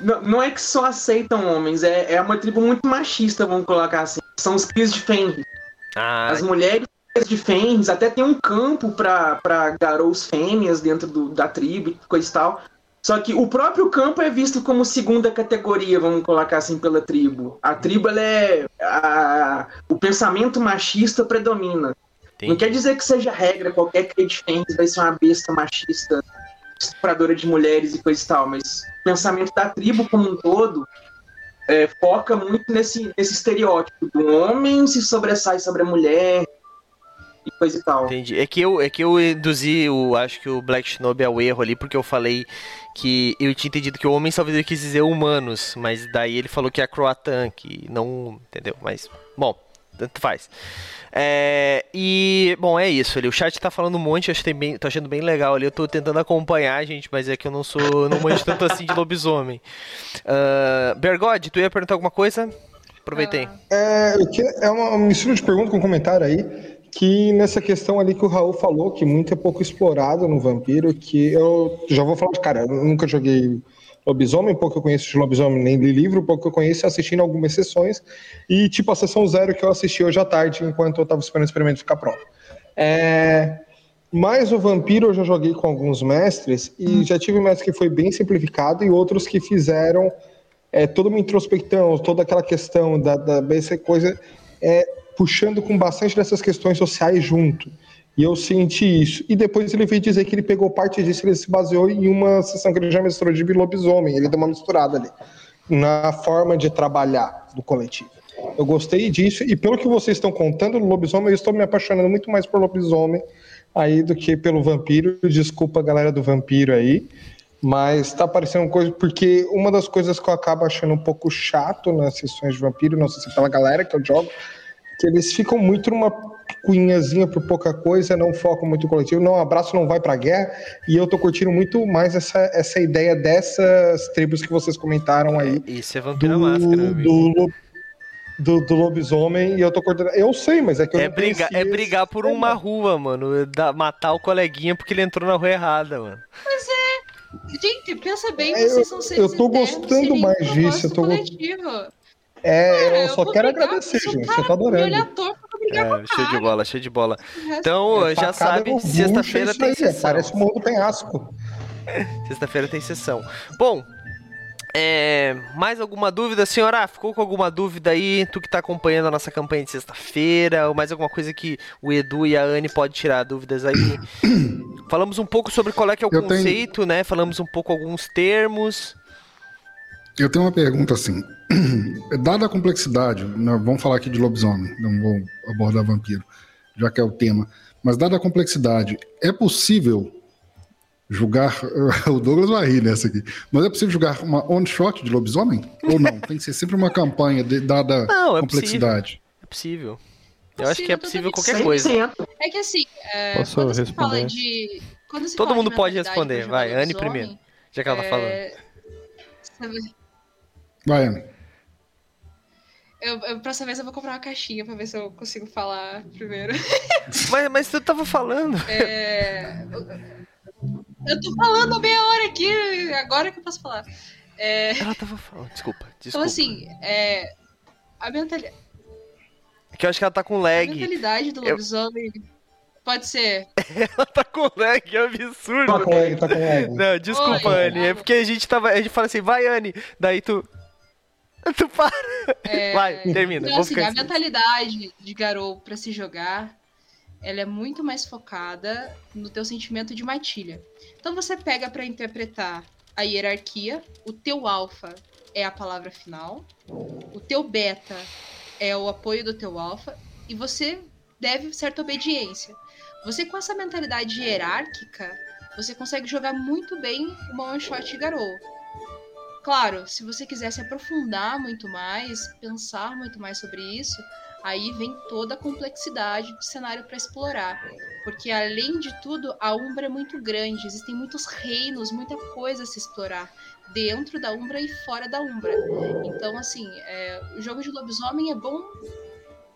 Não, não é que só aceitam homens, é, é uma tribo muito machista, vamos colocar assim. São os Cris de Fenrir. Ah, As mulheres de fêmeas, até tem um campo pra, pra garotos fêmeas dentro do- da tribo e coisa e tal. Só que o próprio campo é visto como segunda categoria, vamos colocar assim, pela tribo. A tribo, ela é. a- o pensamento machista predomina. Não entendi. quer dizer que seja regra, qualquer fêmeas vai ser uma besta machista, estupradora de mulheres e coisa e tal, mas o pensamento da tribo como um todo é, foca muito nesse, nesse estereótipo do homem se sobressai sobre a mulher e coisa e tal. Entendi. É que eu, é que eu induzi, o, acho que o Black Shinobi ao erro ali, porque eu falei que eu tinha entendido que o homem salvador quis dizer humanos, mas daí ele falou que é Croatan, que não. Entendeu? Mas, bom, tanto faz. É, e, bom, é isso ali. O chat tá falando um monte, acho que bem, tô achando bem legal ali. Eu tô tentando acompanhar, gente, mas é que eu não sou. Não manjo tanto assim de lobisomem. Uh, Bergode, tu ia perguntar alguma coisa? Aproveitei. É, eu que- é uma mistura de pergunta com comentário aí, que nessa questão ali que o Raul falou, que muito é pouco explorado no Vampiro, que eu já vou falar de cara, eu nunca joguei lobisomem, pouco eu conheço de lobisomem, nem li livro, pouco eu conheço assistindo algumas sessões, e tipo a sessão zero que eu assisti hoje à tarde, enquanto eu tava esperando o experimento ficar pronto. É, mas o Vampiro eu já joguei com alguns mestres, e já tive mestre que foi bem simplificado, e outros que fizeram é, toda uma introspecção, toda aquela questão da, da coisa, é, puxando com bastante dessas questões sociais junto. E eu senti isso. E depois ele veio dizer que ele pegou parte disso, ele se baseou em uma sessão que ele já mestrou de lobisomem. Ele deu uma misturada ali na forma de trabalhar do coletivo. Eu gostei disso, e pelo que vocês estão contando do lobisomem, eu estou me apaixonando muito mais por lobisomem aí do que pelo vampiro. Desculpa a galera do vampiro aí. Mas tá parecendo coisa, porque uma das coisas que eu acabo achando um pouco chato nas sessões de vampiro, não sei se é pela galera que eu jogo, que eles ficam muito numa cunhazinha por pouca coisa, não focam muito no coletivo, não abraço, não vai pra guerra, e eu tô curtindo muito mais essa, essa ideia dessas tribos que vocês comentaram aí. Isso é Vampira Máscara, meu amigo. do, do, do lobisomem, e eu tô curtindo. Eu sei, mas é que eu É não brigar, é brigar por uma tema. rua, mano. Da- matar o coleguinha porque ele entrou na rua errada, mano. Gente, pensa bem, É, eu- vocês são seres eu tô eternos, gostando mais disso, eu tô go- coletivo. É, Cara, eu só vou quero agradecer, gente. cara Eu tô adorando. eu com É, o show de bola, show de bola. Então, É já sabe, sexta-feira tem é, sessão. Parece o mundo penhasco. Sexta-feira tem sessão. Bom, é, mais alguma dúvida, senhora? Ficou com alguma dúvida aí? Tu que tá acompanhando a nossa campanha de sexta-feira, ou mais alguma coisa que o Edu e a Anne podem tirar dúvidas aí? Falamos um pouco sobre qual é que é o Eu tenho- conceito, né? Falamos um pouco alguns termos. Eu tenho uma pergunta assim. Dada a complexidade, né, vamos falar aqui de lobisomem, não vou abordar vampiro, já que é o tema. Mas dada a complexidade, é possível julgar. O Douglas vai rir nessa aqui. Mas é possível julgar uma on-shot de lobisomem? Ou não? Tem que ser sempre uma campanha, de- dada Não, é complexidade. É possível. Eu acho que é possível Possível, qualquer coisa. 100%. É que assim, é, Posso quando se responder? fala de. Quando se Todo fala de mundo pode responder. Vai, Anne primeiro. Já que ela tá falando. é, Vai, Ana. Eu, eu, próxima vez eu vou comprar uma caixinha pra ver se eu consigo falar primeiro. Mas, mas tu tava falando. É, eu tô falando meia hora aqui, agora que eu posso falar. É, Ela tava falando. Desculpa, desculpa. então, assim, é, a, mentali É que eu acho que ela tá com a lag. mentalidade do Eu- lobisomem pode ser. Ela tá com lag, é absurdo. Tá com lag, tá com lag. Não, desculpa, Oi, Anne. É porque a gente tava. A gente fala assim, vai, Anne. Daí tu. Tu para. É, Vai, termina. Então, assim, a mentalidade de Garou pra se jogar, ela é muito mais focada no teu sentimento de matilha. Então você pega pra interpretar a hierarquia, o teu alfa é a palavra final, o teu beta é o apoio do teu alfa e você deve certa obediência. Você com essa mentalidade hierárquica, você consegue jogar muito bem uma one shot Garou. Claro, se você quiser se aprofundar muito mais, pensar muito mais sobre isso, aí vem toda a complexidade do cenário para explorar. Porque além de tudo, a Umbra é muito grande, existem muitos reinos, muita coisa a se explorar dentro da Umbra e fora da Umbra. Então, assim, é, o jogo de lobisomem é bom.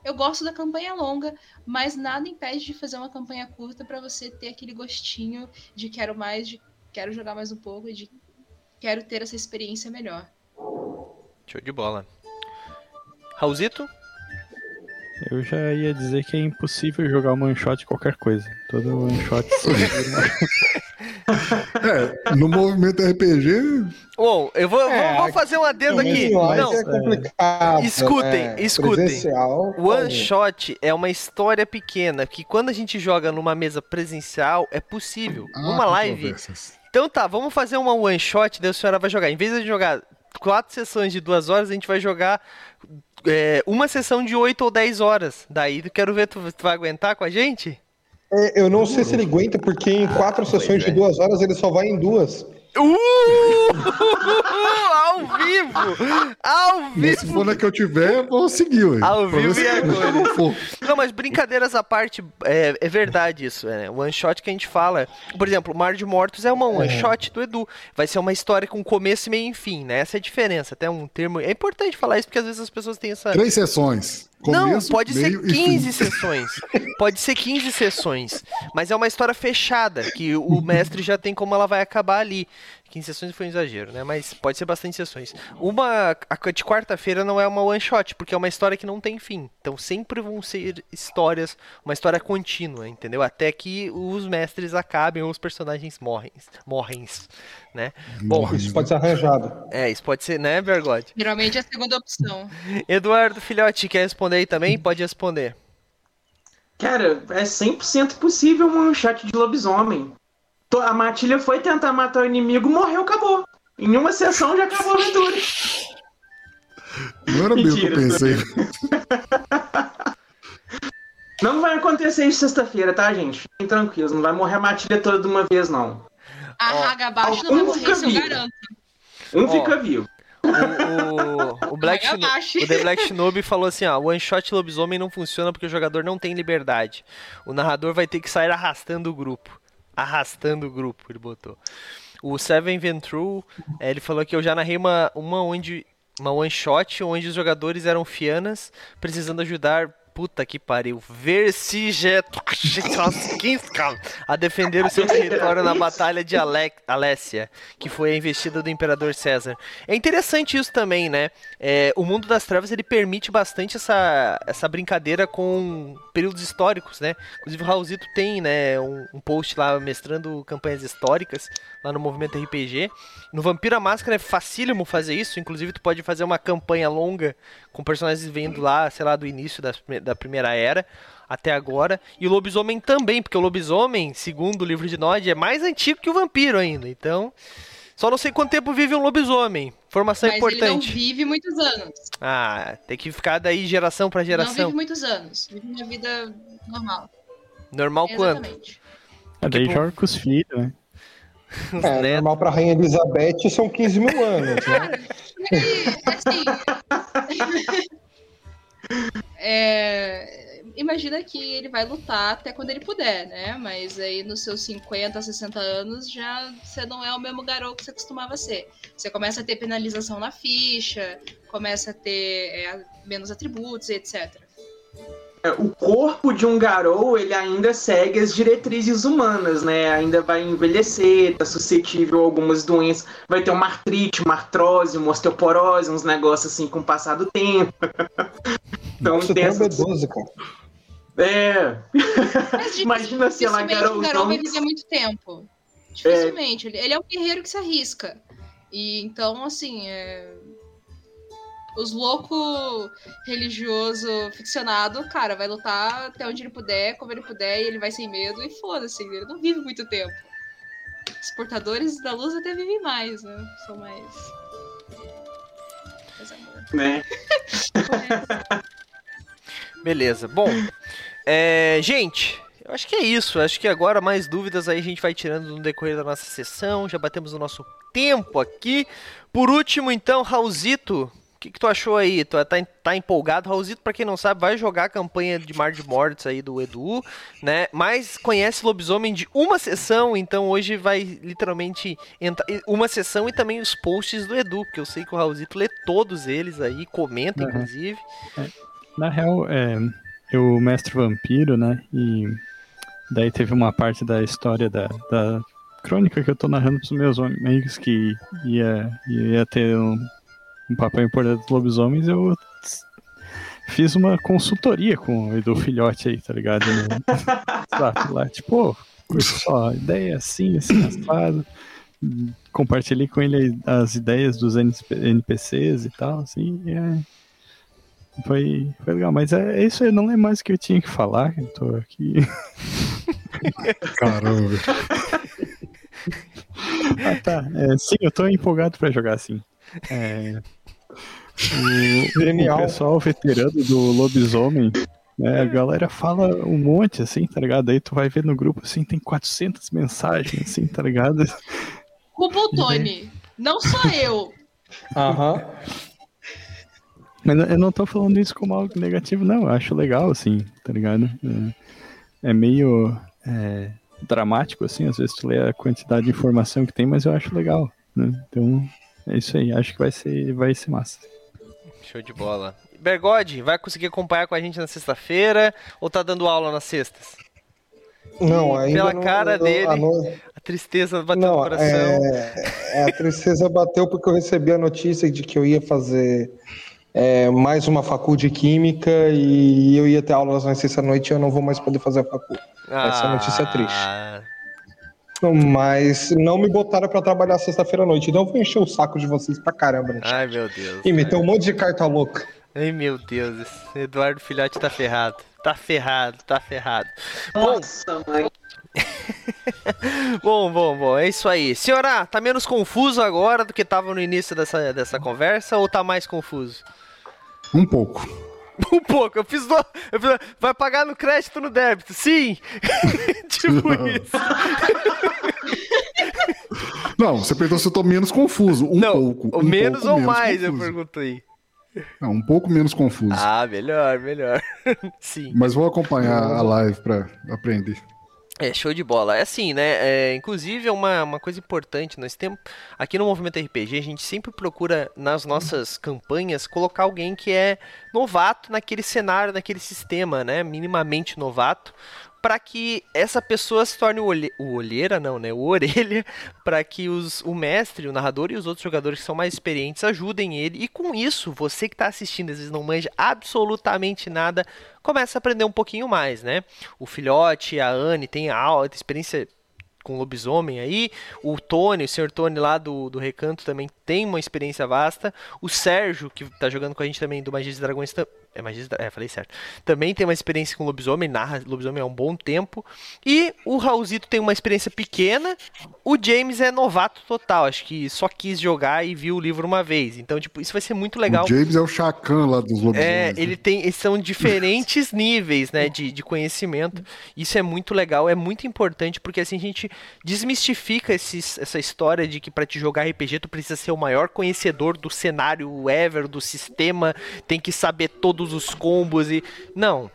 Eu gosto da campanha longa, mas nada impede de fazer uma campanha curta para você ter aquele gostinho de quero mais, de quero jogar mais um pouco, de quero ter essa experiência melhor. Show de bola. Raulzito? Eu já ia dizer que é impossível jogar uma one shot de qualquer coisa. Todo one shot É, no movimento RPG, Bom, eu vou, É, vou, vou fazer um adendo aqui. Não, é complicado. Escutem, né? escutem. Presencial, One Shot é uma história pequena que quando a gente joga numa mesa presencial é possível. há Numa live. Então tá, vamos fazer uma One Shot, daí a senhora vai jogar. Em vez de jogar quatro sessões de duas horas, a gente vai jogar é, uma sessão de oito ou dez horas. Daí quero ver, tu, tu vai aguentar com a gente? É, eu não sei se ele aguenta, porque em quatro sessões de duas horas ele só vai em duas. Uh! Ao vivo! Ao Mas se vivo! for na que eu tiver, eu vou seguir, ué. Ao vivo e a se eu não. Não, mas brincadeiras à parte, é, é verdade isso. É, one shot que a gente fala. Por exemplo, Mar de Mortos é uma one shot do Edu. Vai ser uma história com começo, meio e fim, né? Essa é a diferença. Até um termo. É importante falar isso porque às vezes as pessoas têm essa. Três sessões. Não, Começo, pode ser meio e 15 fim. sessões. Pode ser 15 sessões. Mas é uma história fechada, que o mestre já tem como ela vai acabar ali. 15 sessões foi um exagero, né? Mas pode ser bastante sessões. Uma a de quarta-feira não é uma one shot, porque é uma história que não tem fim. Então sempre vão ser histórias, uma história contínua, entendeu? Até que os mestres acabem ou os personagens morrem, morrem, né? Bom, Isso pode ser arranjado. é, isso pode ser, né, Vergode? Geralmente é a segunda opção. Eduardo Filhote, quer responder aí também? Pode responder. Cara, é 100% possível um chat de lobisomem. A matilha foi tentar matar o inimigo, morreu, acabou. Em uma sessão já acabou a aventura. Não era meio que eu pensei. Não vai acontecer isso sexta-feira, tá, gente? Fiquem tranquilos, não vai morrer a matilha toda de uma vez, não. A raga abaixo não vai morrer, isso eu garanto. Um Ó. fica vivo. O, o, o Black Vai Shino- abaixo. o The Black Shinobi falou assim, ó, one shot lobisomem não funciona porque o jogador não tem liberdade. O narrador vai ter que sair arrastando o grupo. Arrastando o grupo, ele botou. O Seven Ventru, eh, ele falou que eu já narrei uma, uma onde uma one shot onde os jogadores eram fianas precisando ajudar Puta que pariu. Vercigetorskinskan a defender o seu território na Batalha de Ale que foi a investida do Imperador César. É interessante isso também, né? É, o mundo das trevas ele permite bastante essa, essa brincadeira com períodos históricos, né? Inclusive o Raulzito tem né, um, um post lá mestrando campanhas históricas lá no movimento RPG. No Vampira Máscara é facílimo fazer isso, inclusive tu pode fazer uma campanha longa com personagens vindo lá, sei lá, do início das da Primeira Era até agora. E o lobisomem também, porque o lobisomem, segundo o livro de Nod, é mais antigo que o vampiro ainda. Então, só não sei quanto tempo vive um lobisomem. Informação Mas ele não importante. vive muitos anos. Ah, tem que ficar daí geração pra Não geração. vive muitos anos. Vive uma vida normal. Normal quanto? Exatamente. É, daí Tipo- joga com os filhos, né? Os É, netos. normal pra Rainha Elizabeth são 15 mil anos, né? E, assim. é, imagina que ele vai lutar até quando ele puder, né? Mas aí nos seus 50, 60 anos já você não é o mesmo garoto que você costumava ser. Você começa a ter penalização na ficha, começa a ter é, menos atributos, etc. É, O corpo de um garou, ele ainda segue as diretrizes humanas, né? Ainda vai envelhecer, tá suscetível a algumas doenças. Vai ter uma artrite, uma artrose, uma osteoporose, uns negócios assim com o passar do tempo. então Você tem essas... B12, cara. É. Mas Imagina se ela dificilmente um garou vai garou. viver muito tempo. Dificilmente. Ele, ele é um guerreiro que se arrisca. E então, assim, é, os loucos religioso ficcionado, cara, vai lutar até onde ele puder, como ele puder, e ele vai sem medo e foda-se, ele não vive muito tempo. Os portadores da luz até vivem mais, né? São mais. mais amor. Né? Beleza. Bom, é, gente, eu acho que é isso. Eu acho que agora mais dúvidas aí a gente vai tirando no decorrer da nossa sessão. Já batemos o nosso tempo aqui. Por último, então, Raulzito, o que, que tu achou aí? Tu tá, tá empolgado? Raulzito, pra quem não sabe, vai jogar a campanha de Mar de Mortes aí do Edu, né? Mas conhece Lobisomem de uma sessão, então hoje vai literalmente entrar uma sessão e também os posts do Edu, porque eu sei que o Raulzito lê todos eles aí, comenta, Uhum. inclusive. Na real, é, eu mestre vampiro, né? E daí teve uma parte da história da, da crônica que eu tô narrando pros meus amigos que ia, ia ter um, um papel importante dos lobisomens. Eu fiz uma consultoria com o Edu Filhote aí, tá ligado? No, lá, tipo, oh, só, ideia assim, assim, assado. Compartilhei com ele as ideias dos NPCs e tal, assim, e é, foi, foi legal. Mas é, é isso aí, não é mais o que eu tinha que falar, eu tô aqui. Caramba. ah, tá. É, sim, eu tô empolgado pra jogar assim. É, o, o pessoal veterano do lobisomem, né, a galera fala um monte, assim, tá ligado? Aí tu vai ver no grupo, assim, tem 400 mensagens, assim, tá ligado? Culpa o Tony, não sou eu. Aham. Mas eu não tô falando isso como algo negativo, não. Eu acho legal, assim, tá ligado? É, é meio é, dramático, assim, às vezes tu lê a quantidade de informação que tem, mas eu acho legal, né? Então, é isso aí. Acho que vai ser, vai ser massa. Show de bola. Bergode, vai conseguir acompanhar com a gente na sexta-feira ou tá dando aula nas sextas? Não, ainda Pela não, cara não, dele, a no- a tristeza bateu Não, no coração. é, a tristeza bateu porque eu recebi a notícia de que eu ia fazer é, mais uma facul de química e eu ia ter aulas na sexta-noite e eu não vou mais poder fazer a facul. essa notícia é triste. Ah, Mas não me botaram pra trabalhar sexta-feira à noite, então eu vou encher o saco de vocês pra caramba, né? Ai, meu Deus. E meter um monte de carta louca. Ai, meu Deus. Eduardo Filhote tá ferrado. Tá ferrado, tá ferrado. Bom, Nossa, mãe. bom, bom, bom. É isso aí. Senhora, tá menos confuso agora do que tava no início dessa, dessa conversa ou tá mais confuso? Um pouco. Um pouco, eu fiz, do... eu fiz- Vai pagar no crédito ou no débito? Sim! tipo isso. Não, você perguntou se eu tô menos confuso. Um Não, pouco. um menos pouco ou mais, eu confuso. perguntei. Não, um pouco menos confuso. Ah, melhor, melhor. Sim. Mas vou acompanhar a live pra aprender. É, show de bola. É assim, né? É, inclusive, é uma, uma coisa importante. Nós temos. Aqui no Movimento RPG, a gente sempre procura, nas nossas campanhas, colocar alguém que é novato naquele cenário, naquele sistema, né? Minimamente novato. Para que essa pessoa se torne o, olhe... o olheira, não, né? O orelha, para que os, o mestre, o narrador e os outros jogadores que são mais experientes ajudem ele. E com isso, você que está assistindo, às vezes não manja absolutamente nada, começa a aprender um pouquinho mais, né? O filhote, a Anne tem a alta experiência com lobisomem aí. O Tony, o senhor Tony lá do, do Recanto também tem uma experiência vasta. O Sérgio, que tá jogando com a gente também do Magias e Dragões. É, é, falei certo. Também tem uma experiência com lobisomem, narra lobisomem há um bom tempo. E o Raulzito tem uma experiência pequena. O James é novato total, acho que só quis jogar e viu o livro uma vez. Então, tipo, isso vai ser muito legal. O James é o Chacan lá dos lobisomens. É, ele tem. Eles são diferentes níveis, né, de, de conhecimento. Isso é muito legal, é muito importante, porque assim a gente desmistifica esses, essa história de que pra te jogar RPG tu precisa ser o maior conhecedor do cenário ever, do sistema, tem que saber todos os combos e. Não.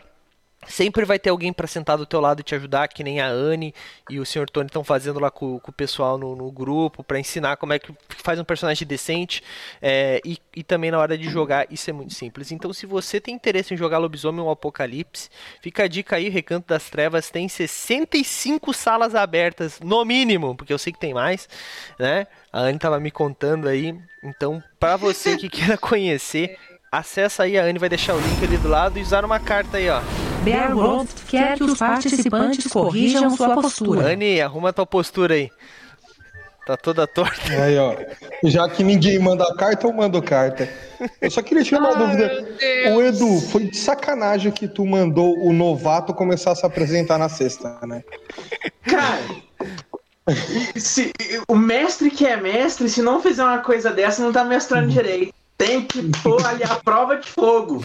Sempre vai ter alguém pra sentar do teu lado e te ajudar, que nem a Anne e o Sr. Tony estão fazendo lá com, com o pessoal no, no grupo, pra ensinar como é que faz um personagem decente. é, e, e também na hora de jogar, isso é muito simples. Então, se você tem interesse em jogar Lobisomem ou Apocalipse, fica a dica aí: Recanto das Trevas tem 65 salas abertas, no mínimo, porque eu sei que tem mais, né? A Anne tava me contando aí. Então, pra você que queira conhecer, acessa aí, a Anne vai deixar o link ali do lado e usar uma carta aí, ó. Bear Grylls quer que os participantes corrijam sua postura. Anne, arruma tua postura aí. Tá toda torta. Aí, ó. Já que ninguém manda carta, eu mando carta. Eu só queria tirar uma Ai, dúvida. Ô, Edu, foi de sacanagem que tu mandou o novato começar a se apresentar na sexta, né? Cara, se- o mestre que é mestre, se não fizer uma coisa dessa, não tá mestrando direito. Tem que pôr ali a prova de fogo.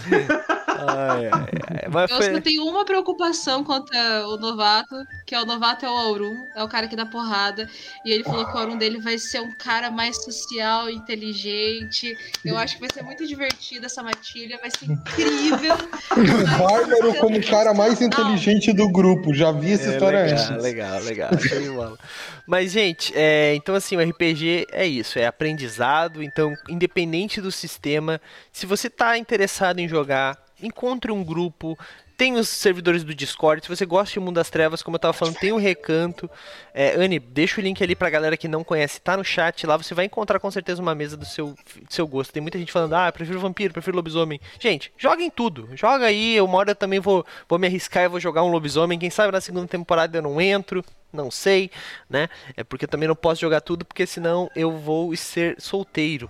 Ai, ai, ai. Mas Eu só foi... tenho uma preocupação contra o novato, que é o novato é o Aurum, é o cara que dá porrada. E ele falou que o Aurum dele vai ser um cara mais social, inteligente. Eu acho que vai ser muito divertido essa matilha, vai ser incrível. O Bárbaro como o cara mais inteligente do grupo. Já vi essa É, história legal, antes. legal, legal, show de bola. Mas, gente, é, então assim, o RPG é isso, é aprendizado, então, independente do sistema, se você tá interessado em jogar, encontre um grupo, Tem os servidores do Discord. Se você gosta de Mundo das Trevas, como eu tava falando, tem o Recanto. É, Anne, deixa o link ali pra galera que não conhece. Tá no chat lá. Você vai encontrar com certeza uma mesa do seu, do seu gosto. Tem muita gente falando, ah, eu prefiro vampiro, prefiro lobisomem. Gente, joguem tudo. Joga aí. Uma hora eu também vou, vou me arriscar e vou jogar um lobisomem. Quem sabe na segunda temporada eu não entro não sei, né? É porque eu também não posso jogar tudo, porque senão eu vou ser solteiro.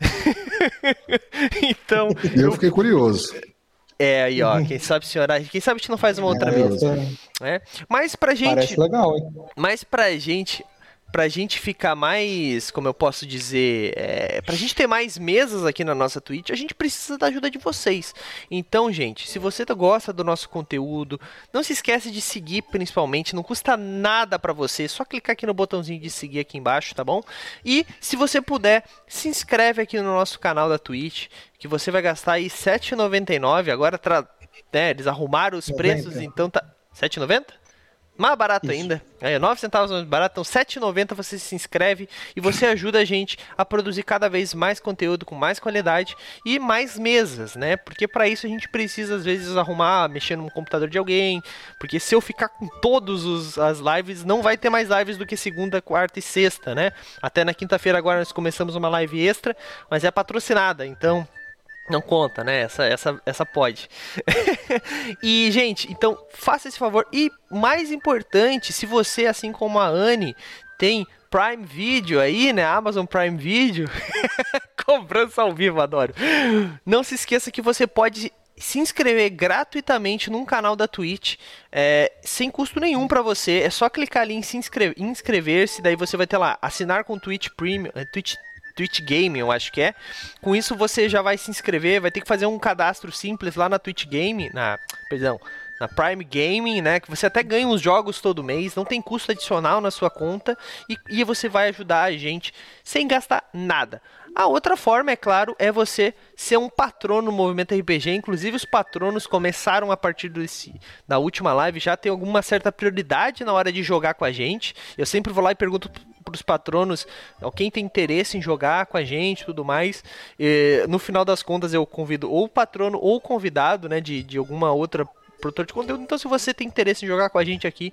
então. Eu fiquei curioso. É, aí, ó, quem sabe senhora, quem sabe a gente não faz uma outra mesa. É. Mas pra gente. Parece legal, hein? Mas pra gente pra gente ficar mais, como eu posso dizer, é, pra gente ter mais mesas aqui na nossa Twitch, a gente precisa da ajuda de vocês. Então, gente, se você gosta do nosso conteúdo, não se esquece de seguir principalmente, não custa nada para você, só clicar aqui no botãozinho de seguir aqui embaixo, tá bom? E se você puder, se inscreve aqui no nosso canal da Twitch, que você vai gastar aí 7,99, agora tra... né, eles arrumaram os 90. preços, então tá 7,90? Mais barato Isso. ainda. É, 9 centavos mais barato, então 7,90 você se inscreve e você ajuda a gente a produzir cada vez mais conteúdo com mais qualidade e mais mesas, né? Porque para isso a gente precisa às vezes arrumar, mexer no computador de alguém, porque se eu ficar com todas as lives, não vai ter mais lives do que segunda, quarta e sexta, né? Até na quinta-feira agora nós começamos uma live extra, mas é patrocinada, então não conta, né? Essa, essa, essa pode. e, gente, então faça esse favor. E mais importante, se você, assim como a Anne, tem Prime Video aí, né? Amazon Prime Video. Cobrança ao vivo, adoro. Não se esqueça que você pode se inscrever gratuitamente num canal da Twitch, é, sem custo nenhum para você. É só clicar ali em se inscrever, inscrever-se, daí você vai ter lá assinar com Twitch Premium, é, Twitch Twitch Game, eu acho que é. Com isso você já vai se inscrever, vai ter que fazer um cadastro simples lá na Twitch Game, na, perdão, na Prime Gaming, né? Que você até ganha uns jogos todo mês, não tem custo adicional na sua conta e, e você vai ajudar a gente sem gastar nada. A outra forma, é claro, é você ser um patrono no movimento RPG. Inclusive, os patronos começaram a partir desse, da última live já tem alguma certa prioridade na hora de jogar com a gente. Eu sempre vou lá e pergunto para os patronos, quem tem interesse em jogar com a gente tudo mais. E, no final das contas, eu convido ou o patrono ou o convidado né, de, de alguma outra produtor de conteúdo. Então, se você tem interesse em jogar com a gente aqui,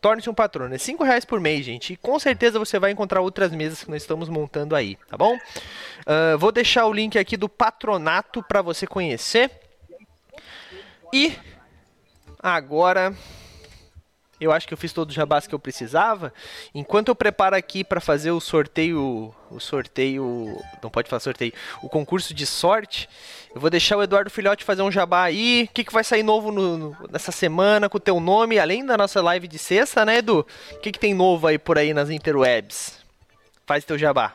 torne-se um patrono. É 5 reais por mês, gente. E com certeza você vai encontrar outras mesas que nós estamos montando aí, tá bom? Uh, vou deixar o link aqui do patronato para você conhecer. E agora eu acho que eu fiz todos os jabás que eu precisava. Enquanto eu preparo aqui para fazer o sorteio, o sorteio, não pode falar sorteio, o concurso de sorte, eu vou deixar o Eduardo Filhote fazer um jabá aí. O que, que vai sair novo no, no, nessa semana com o teu nome, além da nossa live de sexta, né, Edu? O que, que tem novo aí por aí nas interwebs? Faz teu jabá.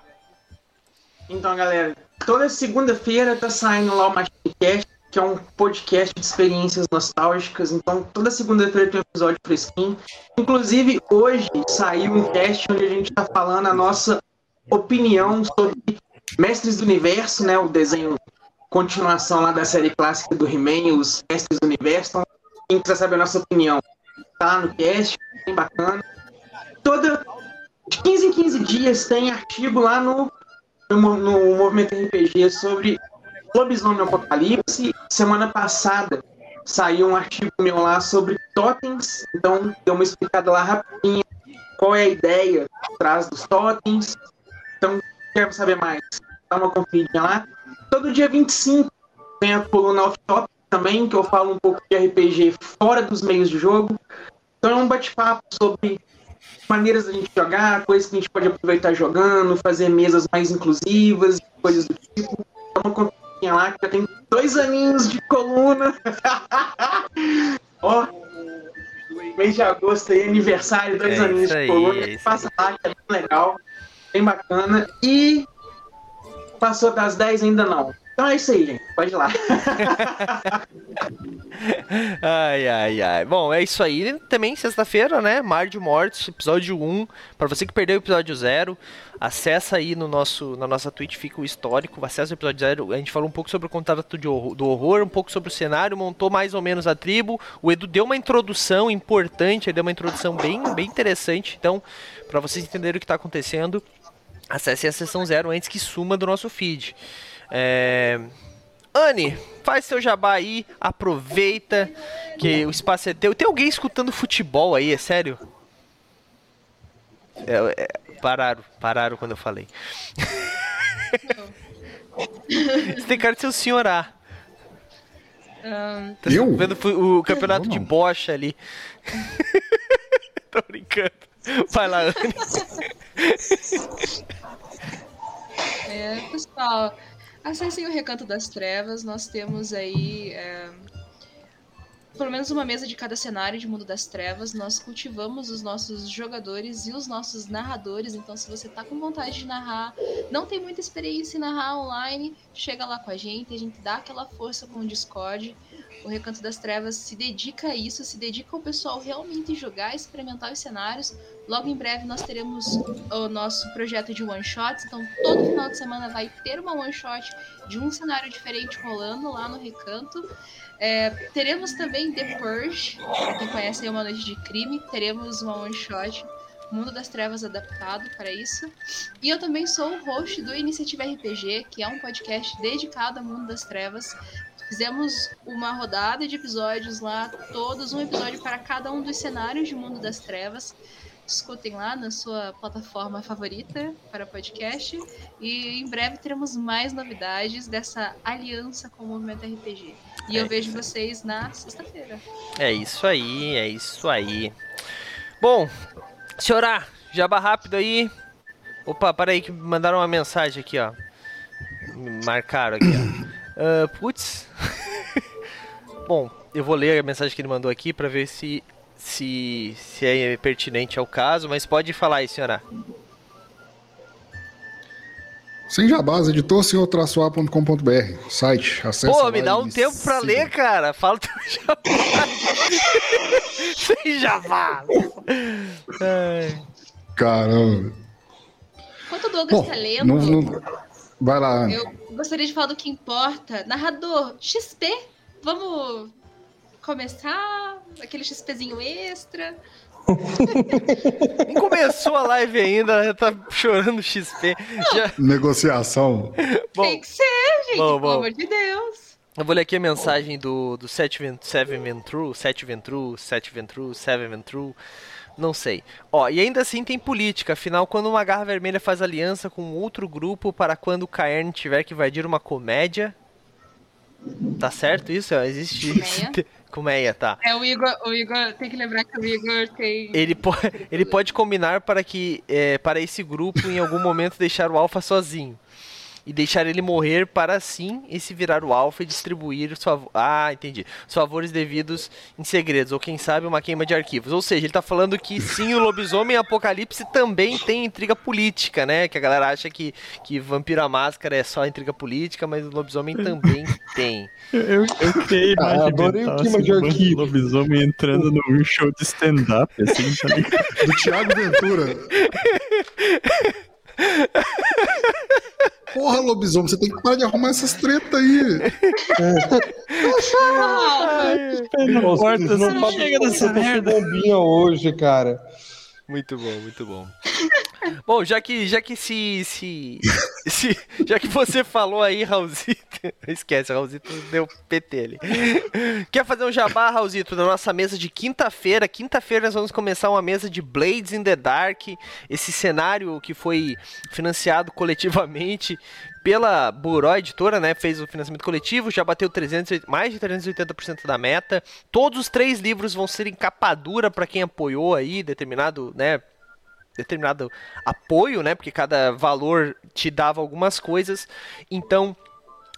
Então, galera, toda segunda-feira tá saindo lá o Machinecast que é um podcast de experiências nostálgicas. Então, toda segunda-feira tem um episódio fresquinho. Inclusive, hoje saiu um teste onde a gente está falando a nossa opinião sobre Mestres do Universo, né? O desenho continuação lá da série clássica do He-Man, os Mestres do Universo. Então, quem quiser saber a nossa opinião, tá no cast, bem bacana. Toda de 15 em 15 dias tem artigo lá no, no, no Movimento RPG sobre Lobisomem Apocalipse. Semana passada saiu um artigo meu lá sobre totens, então deu uma explicada lá rapidinho qual é a ideia atrás dos totens. Então, quer saber mais? Dá uma conferidinha lá. Todo dia 25 tem a coluna off-top também, que eu falo um pouco de RPG fora dos meios de jogo. Então é um bate-papo sobre maneiras da gente jogar, coisas que a gente pode aproveitar jogando, fazer mesas mais inclusivas, coisas do tipo. Então, lá, que já tem dois aninhos de coluna. Ó, mês de agosto aí, aniversário, dois é aninhos de coluna. É Passa lá, que é bem legal, bem bacana. E passou das 10 ainda não. Então é isso aí, gente. Pode ir lá. ai, ai, ai. Bom, é isso aí. Também sexta-feira, né? Mar de Mortos, episódio 1. Para você que perdeu o episódio 0, acessa aí no nosso, na nossa Twitch, fica o histórico. Acessa o episódio 0. A gente falou um pouco sobre o contato horror, do horror, um pouco sobre o cenário, montou mais ou menos a tribo. O Edu deu uma introdução importante, ele deu uma introdução bem, bem interessante. Então, para vocês entenderem o que está acontecendo, acesse a sessão 0 antes que suma do nosso feed. É... Anne, faz seu jabá aí, aproveita que o espaço é teu. Tem alguém escutando futebol aí, é sério? É, é, pararam, pararam quando eu falei. Você tem cara de ser o senhorá. Ahn, Tá Eu? vendo o campeonato Eu de bocha ali. Tô brincando. Vai lá, Anne. É, pessoal, acessem o Recanto das Trevas. Nós temos aí é, pelo menos uma mesa de cada cenário de Mundo das Trevas. Nós cultivamos os nossos jogadores e os nossos narradores. Então, se você tá com vontade de narrar, não tem muita experiência em narrar online, chega lá com a gente. A gente dá aquela força com o Discord. O Recanto das Trevas se dedica a isso, se dedica ao pessoal realmente jogar, experimentar os cenários. Logo em breve nós teremos o nosso projeto de one shots, então todo final de semana vai ter uma one shot de um cenário diferente rolando lá no Recanto. É, teremos também The Purge, para quem conhece aí Uma Noite de Crime, teremos uma one shot Mundo das Trevas adaptado para isso. E eu também sou o host do Iniciativa RPG, que é um podcast dedicado ao Mundo das Trevas. Fizemos uma rodada de episódios lá, todos um episódio para cada um dos cenários de Mundo das Trevas. Escutem lá na sua plataforma favorita para podcast. E em breve teremos mais novidades dessa aliança com o Movimento RPG. E É eu vejo vocês na sexta-feira. É isso aí, é isso aí. Bom, senhorá, jabá rápido aí. Opa, para aí que me mandaram uma mensagem aqui, ó. Me marcaram aqui, ó. Ah, putz. Bom, eu vou ler a mensagem que ele mandou aqui para ver se, se se é pertinente ao caso, mas pode falar aí, senhorá. Sem jabás, editor senhor-a.com.br, site, acessa Pô, me dá um tempo pra siga. ler, cara. Fala teu jabá. Sem jabá. Ai. Caramba. Enquanto o Douglas Bom, tá lendo, não, não... Vai lá, Ana. eu gostaria de falar do que importa. Narrador, XP, vamos começar? Aquele XPzinho extra. Nem começou a live ainda, já tá chorando XP. Já... Negociação. Bom, Tem que ser, gente, bom, pelo amor de Deus. eu vou ler aqui a mensagem do, do Seven Ventru, Sete Ventru, Sete Ventru, Seven Ventru, não sei. Ó, e ainda assim tem política, afinal, quando uma garra vermelha faz aliança com outro grupo para quando o Caern tiver que invadir uma comédia. Tá certo isso? Existe isso. Colmeia. Colmeia, tá. É, o Igor, o Igor, tem que lembrar que o Igor tem. Ele, po ele pode combinar para que é, para esse grupo em algum momento deixar o Alpha sozinho. E deixar ele morrer para assim esse virar o Alpha e distribuir os favores. Ah, entendi. Os favores devidos em segredos. Ou quem sabe uma queima de arquivos. Ou seja, ele tá falando que sim, o lobisomem apocalipse também tem intriga política, né? Que a galera acha que, que Vampiro à Máscara é só intriga política, mas o lobisomem também tem. Eu, eu, eu criei a Ah, imagem adorei o mental, clima assim, de arquivo. lobisomem entrando num show de stand-up, assim, tá ligado? Do Thiago Ventura. Porra, lobisomem, você tem que parar de arrumar essas tretas aí. Pé na Nossa, porta, vocês não sabem chega dessa merda. bombinha hoje, cara. Muito bom, muito bom. Bom, já que já que se, se, se já que você falou aí, Raulzito, esquece, Raulzito deu PT ali. Quer fazer um jabá, Raulzito, na nossa mesa de quinta-feira? Quinta-feira nós vamos começar uma mesa de Blades in the Dark, esse cenário que foi financiado coletivamente pela Buró Editora, né? Fez o financiamento coletivo, já bateu 300, mais de 380% da meta. Todos os três livros vão ser em capa dura para quem apoiou aí determinado, né? Determinado apoio, né? Porque cada valor te dava algumas coisas. Então,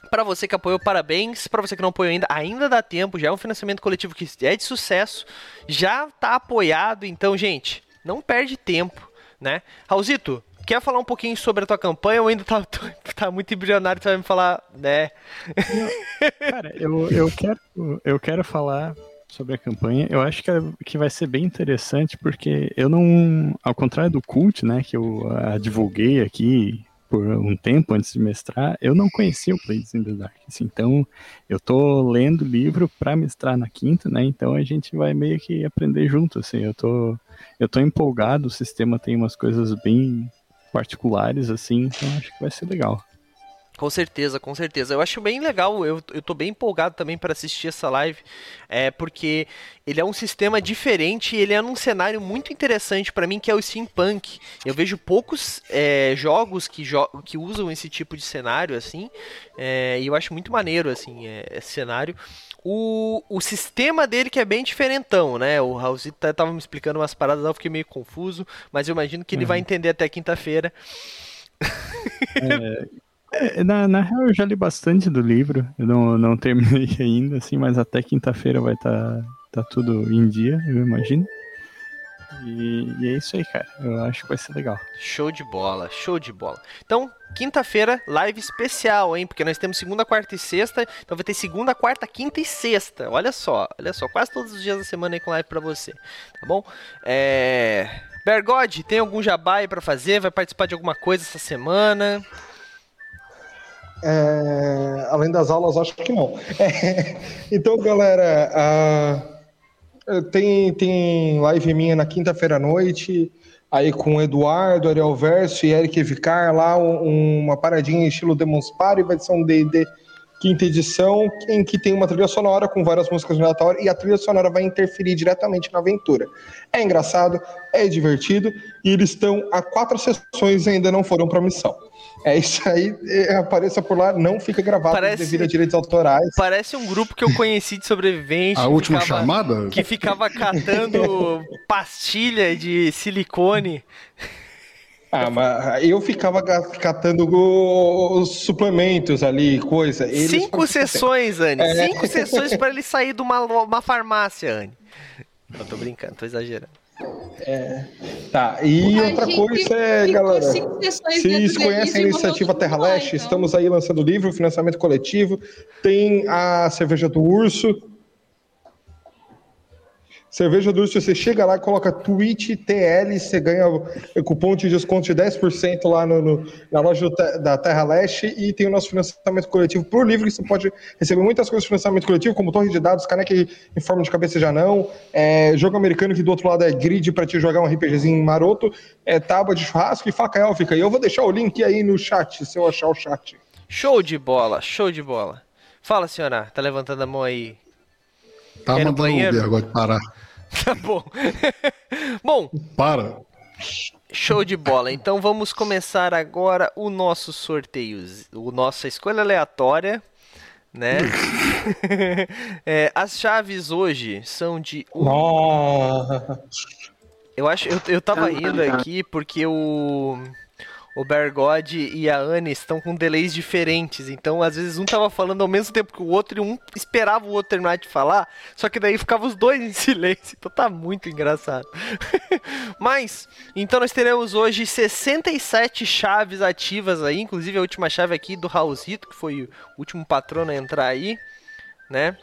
para você que apoiou, parabéns. Para você que não apoiou ainda, ainda dá tempo. Já é um financiamento coletivo que é de sucesso. Já tá apoiado. Então, gente, não perde tempo, né? Raulzito, quer falar um pouquinho sobre a tua campanha ou ainda tá, tá muito embrionário? Você vai me falar, né? Cara, eu, eu, quero, eu quero falar sobre a campanha. Eu acho que, é- que vai ser bem interessante, porque eu não. Ao contrário do Cult, né, que eu ah, divulguei aqui por um tempo antes de mestrar, eu não conhecia o Blades in the Dark. assim, então, eu tô lendo livro para mestrar na quinta, né? Então a gente vai meio que aprender junto, assim. Eu tô, eu tô empolgado, o sistema tem umas coisas bem particulares, assim, então acho que vai ser legal. Com certeza, com certeza. Eu acho bem legal, eu, eu tô bem empolgado também para assistir essa live, é porque ele é um sistema diferente e ele é num cenário muito interessante para mim, que é o steampunk. Eu vejo poucos é, jogos que, jo que usam esse tipo de cenário, assim, é, e eu acho muito maneiro, assim, é, esse cenário. O, o sistema dele que é bem diferentão, né? O Raulzito tá, tava me explicando umas paradas eu fiquei meio confuso, mas eu imagino que ele Uhum. vai entender até quinta-feira. É, na, na real, eu já li bastante do livro. Eu não, não terminei ainda, assim, mas até quinta-feira vai estar tá, tudo em dia, eu imagino. E, e é isso aí, cara. Eu acho que vai ser legal. Show de bola, show de bola. Então, quinta-feira, live especial, hein? Porque nós temos segunda, quarta e sexta. Então vai ter segunda, quarta, quinta e sexta. Olha só, olha só, quase todos os dias da semana aí com live pra você. Tá bom? É. Bergode, tem algum jabá aí pra fazer? Vai participar de alguma coisa essa semana? É, além das aulas, acho que não. É, então, galera, ah, tem, tem live minha na quinta-feira à noite, aí com Eduardo, Ariel Verso e Eric Vicar, lá um- uma paradinha estilo Demonspare, vai ser um D&D quinta edição, em que tem uma trilha sonora com várias músicas aleatórias e a trilha sonora vai interferir diretamente na aventura. É engraçado, é divertido e eles estão há quatro sessões e ainda não foram para missão. É isso aí, é, apareça por lá, não fica gravado Parece- devido a direitos autorais. Parece um grupo que eu conheci de sobrevivente. A última ficava- chamada? Que ficava catando pastilha de silicone. Ah, mas eu ficava catando os suplementos ali, coisa. Eles Cinco sessões, Anne. É. Cinco sessões pra ele sair de uma, uma farmácia, Anne. Eu tô brincando, tô exagerando. Tá, e A outra coisa é, galera. Vocês conhecem a iniciativa Terra Leste? então. Estamos aí lançando livro, financiamento coletivo. Tem a cerveja do urso. Cerveja do Urso, você chega lá e coloca Twitch TL, você ganha o cupom de desconto de 10% lá no, no- na loja da Terra Leste e tem o nosso financiamento coletivo por livro, que você pode receber muitas coisas de financiamento coletivo, como torre de dados, caneca em forma de cabeça já não, é, jogo americano que do outro lado é grid para te jogar um RPGzinho maroto, é tábua de churrasco e faca élfica. E eu vou deixar o link aí no chat, se eu achar o chat. Show de bola, show de bola. Fala, senhora, tá levantando a mão aí. Tá Quer ir no mandando o banheiro? agora de parar. Tá bom. bom, Para. show de bola. Então vamos começar agora o nosso sorteio, o nossa escolha aleatória, né? É, as chaves hoje são de Nossa. Eu acho, eu, eu tava indo aqui porque o o Bergode e a Anne estão com delays diferentes, então às vezes um tava falando ao mesmo tempo que o outro e um esperava o outro terminar de falar, só que daí ficava os dois em silêncio, então tá muito engraçado. Mas, então nós teremos hoje 67 chaves ativas aí, inclusive a última chave aqui do Raulzito, que foi o último patrono a entrar aí, né?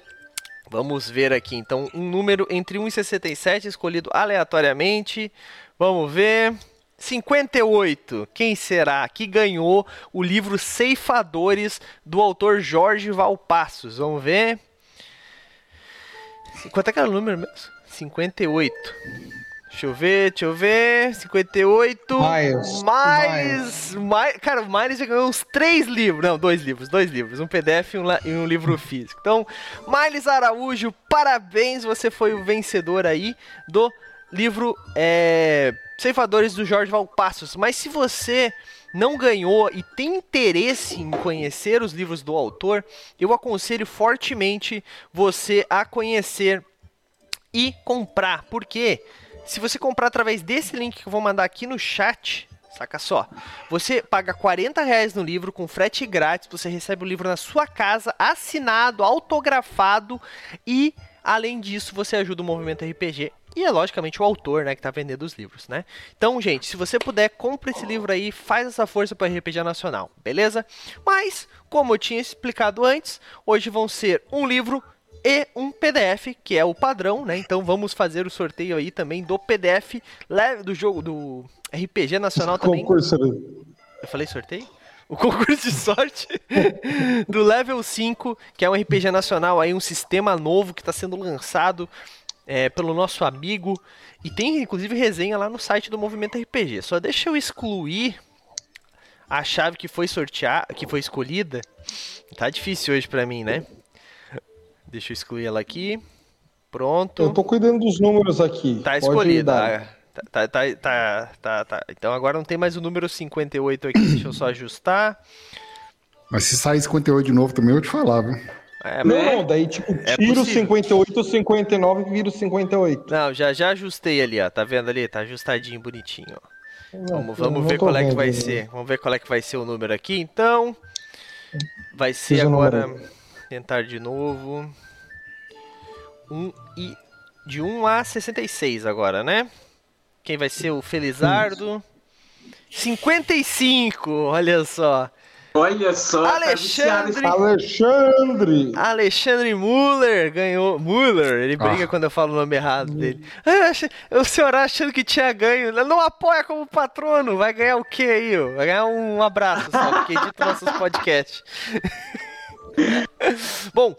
Vamos ver aqui, então, um número entre 1 e 67 escolhido aleatoriamente. Vamos ver. 58. Quem será que ganhou o livro Ceifadores do autor Jorge Valpassos? Vamos ver. Quanto é que era o número mesmo? 58. Deixa eu ver, deixa eu ver. 58. Miles. Mais. mais cara, o Miles já ganhou uns três livros. Não, dois livros, dois livros. Um PDF e um, e um livro físico. Então, Miles Araújo, parabéns. Você foi o vencedor aí do livro é, Ceifadores do Jorge Valpassos. Mas se você não ganhou e tem interesse em conhecer os livros do autor, eu aconselho fortemente você a conhecer e comprar. Por quê? Se você comprar através desse link que eu vou mandar aqui no chat, saca só, você paga 40 reais no livro com frete grátis, você recebe o livro na sua casa, assinado, autografado e, além disso, você ajuda o movimento RPG e é logicamente o autor, né, que tá vendendo os livros, né? Então, gente, se você puder, compre esse livro aí, faz essa força para RPG Nacional, beleza? Mas, como eu tinha explicado antes, hoje vão ser um livro e um PDF, que é o padrão, né? Então vamos fazer o sorteio aí também do PDF do jogo do RPG Nacional também. Concurso. Eu falei sorteio? O concurso de sorte do Level 5, que é um RPG nacional aí, um sistema novo que está sendo lançado é, pelo nosso amigo. E tem inclusive resenha lá no site do Movimento RPG. Só deixa eu excluir a chave que foi sorteada, que foi escolhida. Tá difícil hoje pra mim, né? Deixa eu excluir ela aqui. Pronto. Eu tô cuidando dos números aqui. Tá escolhida. ah, Tá, tá, tá, tá, tá, tá. Então agora não tem mais o número 58 aqui. Deixa eu só ajustar. Mas se sair 58 de novo também, eu te falar, viu? É, Não, não, daí tipo, É tira possível. 58, o 59 e vira o 58. Não, já, já ajustei ali, ó. Tá vendo ali? Tá ajustadinho, bonitinho, ó. Não, Vamos, vamos ver qual é que vai ser. Vamos ver qual é que vai ser o número aqui. Então, vai ser número agora. Tentar de novo. Um e de 1 a 66 agora, né? Quem vai ser o Felizardo? 55, olha só. Olha só, tá viciado esse- Alexandre! Alexandre Muller ganhou. Muller, ele briga Ah. quando eu falo o nome errado dele. Ah, o senhor achando que tinha ganho. Não apoia como patrono. Vai ganhar o quê aí? ó? Vai ganhar um abraço só, porque edita nossos podcasts. Bom.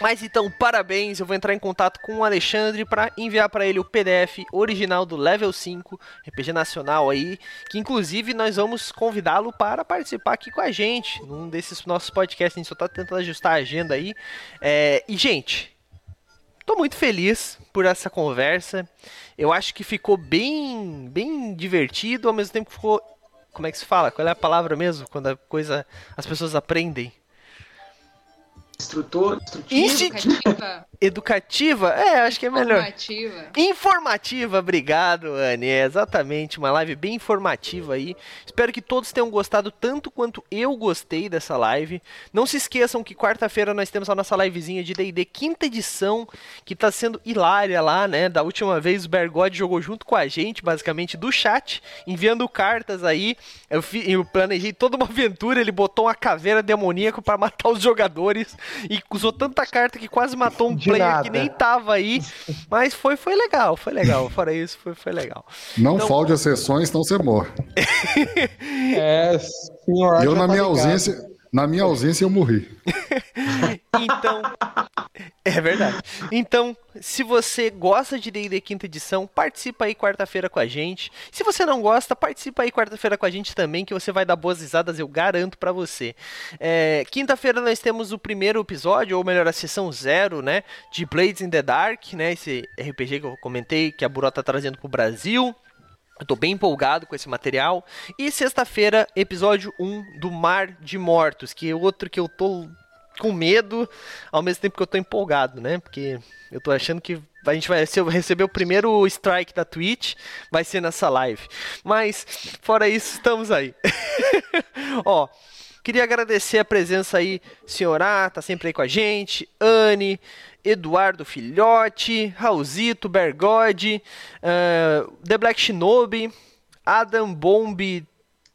Mas então, parabéns. Eu vou entrar em contato com o Alexandre para enviar para ele o PDF original do Level 5 RPG Nacional aí, que inclusive nós vamos convidá-lo para participar aqui com a gente num desses nossos podcasts. A gente só tá tentando ajustar a agenda aí. É, e, gente, tô muito feliz por essa conversa. Eu acho que ficou bem, bem divertido, ao mesmo tempo que ficou. Como é que se fala? Qual é a palavra mesmo? Quando a coisa. As pessoas aprendem. Instrutor, instrutivo. Insti- Educativa? É, acho que é melhor. formativa. Informativa, obrigado, Anne. É exatamente uma live bem informativa aí. Espero que todos tenham gostado tanto quanto eu gostei dessa live. Não se esqueçam que quarta-feira nós temos a nossa livezinha de D&D quinta edição, que tá sendo hilária lá, né? Da última vez o Bergode jogou junto com a gente, basicamente do chat, enviando cartas aí. Eu, fi- eu planejei toda uma aventura, ele botou uma caveira demoníaca para matar os jogadores e usou tanta carta que quase matou um player nada. que nem tava aí. Mas foi, foi legal, foi legal. Fora isso, foi, foi legal. Não Então- falde as sessões, senão você morre. É, senhor. eu, na tá minha ligado. ausência, na minha ausência, eu morri. Então, é verdade. Então, se você gosta de D&D quinta edição, participa aí quarta-feira com a gente. Se você não gosta, participa aí quarta-feira com a gente também, que você vai dar boas risadas, eu garanto pra você. É, Quinta-feira nós temos o primeiro episódio, ou melhor, a sessão zero, né, de Blades in the Dark, né, esse RPG que eu comentei que a Buró tá trazendo pro Brasil. Eu tô bem empolgado com esse material. E sexta-feira, episódio 1 do Mar de Mortos, que é outro que eu tô com medo, ao mesmo tempo que eu tô empolgado, né? Porque eu tô achando que a gente vai ser- receber o primeiro strike da Twitch, vai ser nessa live. Mas, fora isso, estamos aí. Ó, queria agradecer a presença aí, senhorá, tá sempre aí com a gente, Anne, Eduardo Filhote, Raulzito, Bergode, ah, The Black Shinobi, Adam Bomb,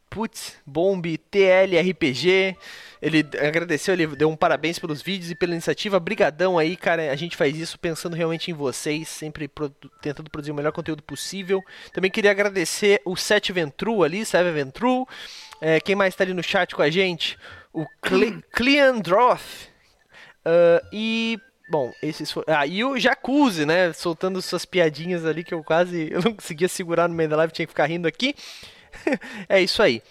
putz, Bomb TLRPG. Ele agradeceu, ele deu um parabéns pelos vídeos e pela iniciativa. Brigadão aí, cara. A gente faz isso pensando realmente em vocês, sempre produ- tentando produzir o melhor conteúdo possível. Também queria agradecer o Sete Ventru ali, Seve Ventru. É, quem mais tá ali no chat com a gente? O Cle Cleandroth. Ah, e Bom, esses foram. Ah, e o Jacuzzi, né? Soltando suas piadinhas ali que eu quase. Eu não conseguia segurar no meio da live, tinha que ficar rindo aqui. é isso aí.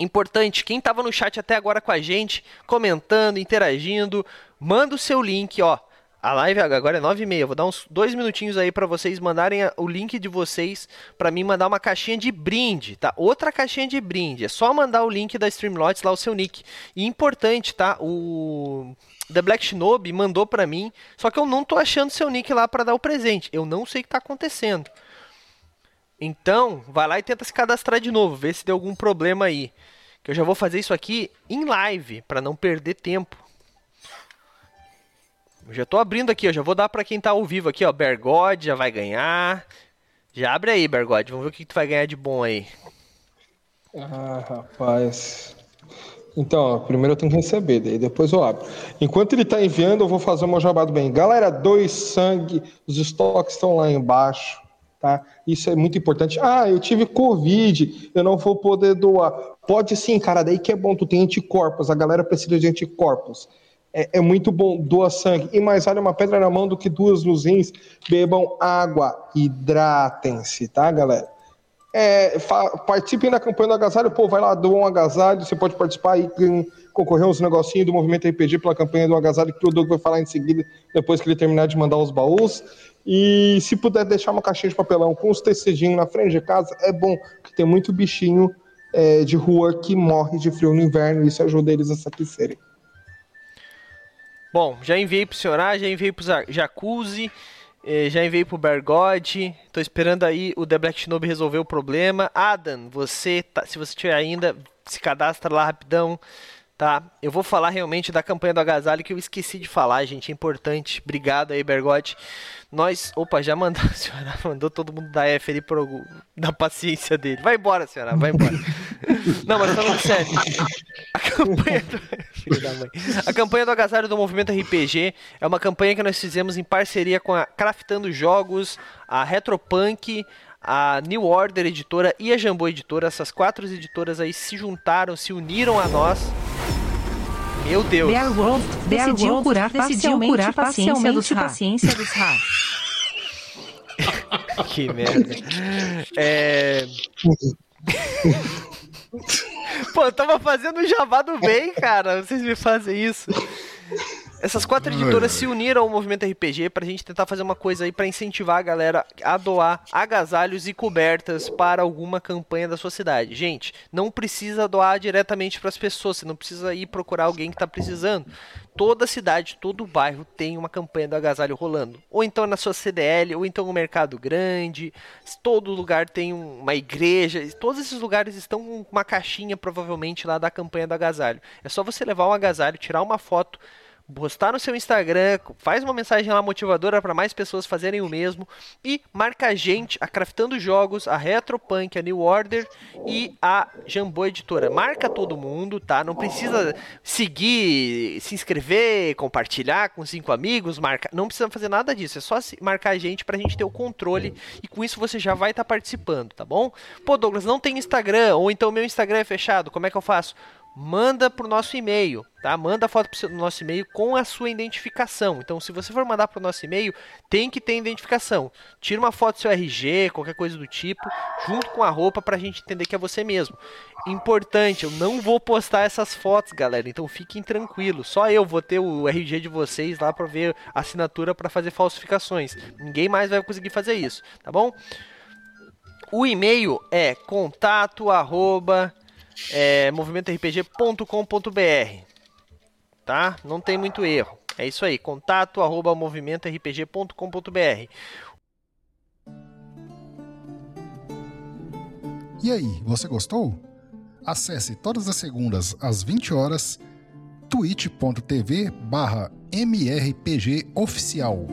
Importante, quem tava no chat até agora com a gente, comentando, interagindo, manda o seu link, ó. A live agora é 9h30. Vou dar uns dois minutinhos aí pra vocês mandarem o link de vocês pra mim mandar uma caixinha de brinde, tá? Outra caixinha de brinde. É só mandar o link da Streamlots lá, o seu nick. E importante, tá? O The Black Shinobi mandou pra mim, só que eu não tô achando seu nick lá pra dar o presente. Eu não sei o que tá acontecendo. Então, vai lá e tenta se cadastrar de novo, ver se deu algum problema aí. Que eu já vou fazer isso aqui em live, pra não perder tempo. Já tô abrindo aqui, ó, já vou dar pra quem tá ao vivo aqui, ó, Bergode já vai ganhar. Já abre aí, Bergode, vamos ver o que que tu vai ganhar de bom aí. Ah, rapaz. Então, ó, primeiro eu tenho que receber, daí depois eu abro. Enquanto ele tá enviando, eu vou fazer o meu jabado bem. Galera, dois sangue, os estoques estão lá embaixo, tá? Isso é muito importante. Ah, eu tive Covid, eu não vou poder doar. Pode sim, cara, daí que é bom, tu tem anticorpos, a galera precisa de anticorpos. É, é muito bom, doa sangue. E mais vale uma pedra na mão do que duas nos rins. Bebam água, hidratem-se, tá, galera? É, participem da campanha do agasalho, pô, vai lá, doa um agasalho, você pode participar e ganhar- concorrer uns negocinhos do movimento RPG pela campanha do agasalho, que o Doug vai falar em seguida, depois que ele terminar de mandar os baús. E se puder deixar uma caixinha de papelão com os tecedinhos na frente de casa, é bom, porque tem muito bichinho é, de rua que morre de frio no inverno, e isso ajuda eles a se aquecerem. Bom, já enviei pro Senhorá, já enviei pro Jacuzzi, eh, já enviei pro Bergode. Tô esperando aí o The Black Shinobi resolver o problema. Adam, você, tá- se você tiver ainda, se cadastra lá rapidão, tá? Eu vou falar realmente da campanha do agasalho que eu esqueci de falar, gente, é importante. Obrigado aí, Bergode. Nós, opa, já mandou, a senhora mandou todo mundo da F ali pro, da paciência dele. Vai embora, senhora, vai embora. Não, mas falando sério. A campanha do... Filho da mãe. A campanha do agasalho do Movimento RPG é uma campanha que nós fizemos em parceria com a Craftando Jogos, a Retropunk, a New Order Editora e a Jambô Editora. Essas quatro editoras aí se juntaram, se uniram a nós. Meu Deus. Decidiu curar decidiu parcialmente curar a paciência dos parcialmente paciência dos Ra. Que merda. É... Pô, eu tava fazendo o jabá do bem, cara. Vocês me fazem isso. Essas quatro editoras se uniram ao movimento RPG pra gente tentar fazer uma coisa aí pra incentivar a galera a doar agasalhos e cobertas para alguma campanha da sua cidade. Gente, não precisa doar diretamente pras pessoas, você não precisa ir procurar alguém que tá precisando. Toda cidade, todo bairro tem uma campanha do agasalho rolando. Ou então na sua CDL, ou então no mercado grande. Todo lugar tem um- uma igreja. Todos esses lugares estão com uma caixinha, provavelmente, lá da campanha do agasalho. É só você levar um agasalho, tirar uma foto, postar no seu Instagram, faz uma mensagem lá motivadora para mais pessoas fazerem o mesmo e marca a gente, a Craftando Jogos, a Retropunk, a New Order e a Jambô Editora. Marca todo mundo, tá? Não precisa seguir, se inscrever, compartilhar com cinco amigos, marca, não precisa fazer nada disso, é só marcar a gente pra gente ter o controle e com isso você já vai estar participando, tá bom? Pô, Douglas, não tem Instagram ou então meu Instagram é fechado, como é que eu faço? Manda pro nosso e-mail, tá? Manda a foto pro seu- nosso e-mail com a sua identificação. Então, se você for mandar pro nosso e-mail, tem que ter identificação. Tira uma foto do seu RG, qualquer coisa do tipo, junto com a roupa pra gente entender que é você mesmo. Importante, eu não vou postar essas fotos, galera. Então fiquem tranquilos. Só eu vou ter o RG de vocês lá pra ver a assinatura pra fazer falsificações. Ninguém mais vai conseguir fazer isso, tá bom? O e-mail é contato arroba é, movimentorpg.com.br tá? Não tem muito erro. É isso aí, contato arroba movimentorpg.com.br E aí, você gostou? Acesse todas as segundas às 20 horas twitch.tv barra mrpgoficial.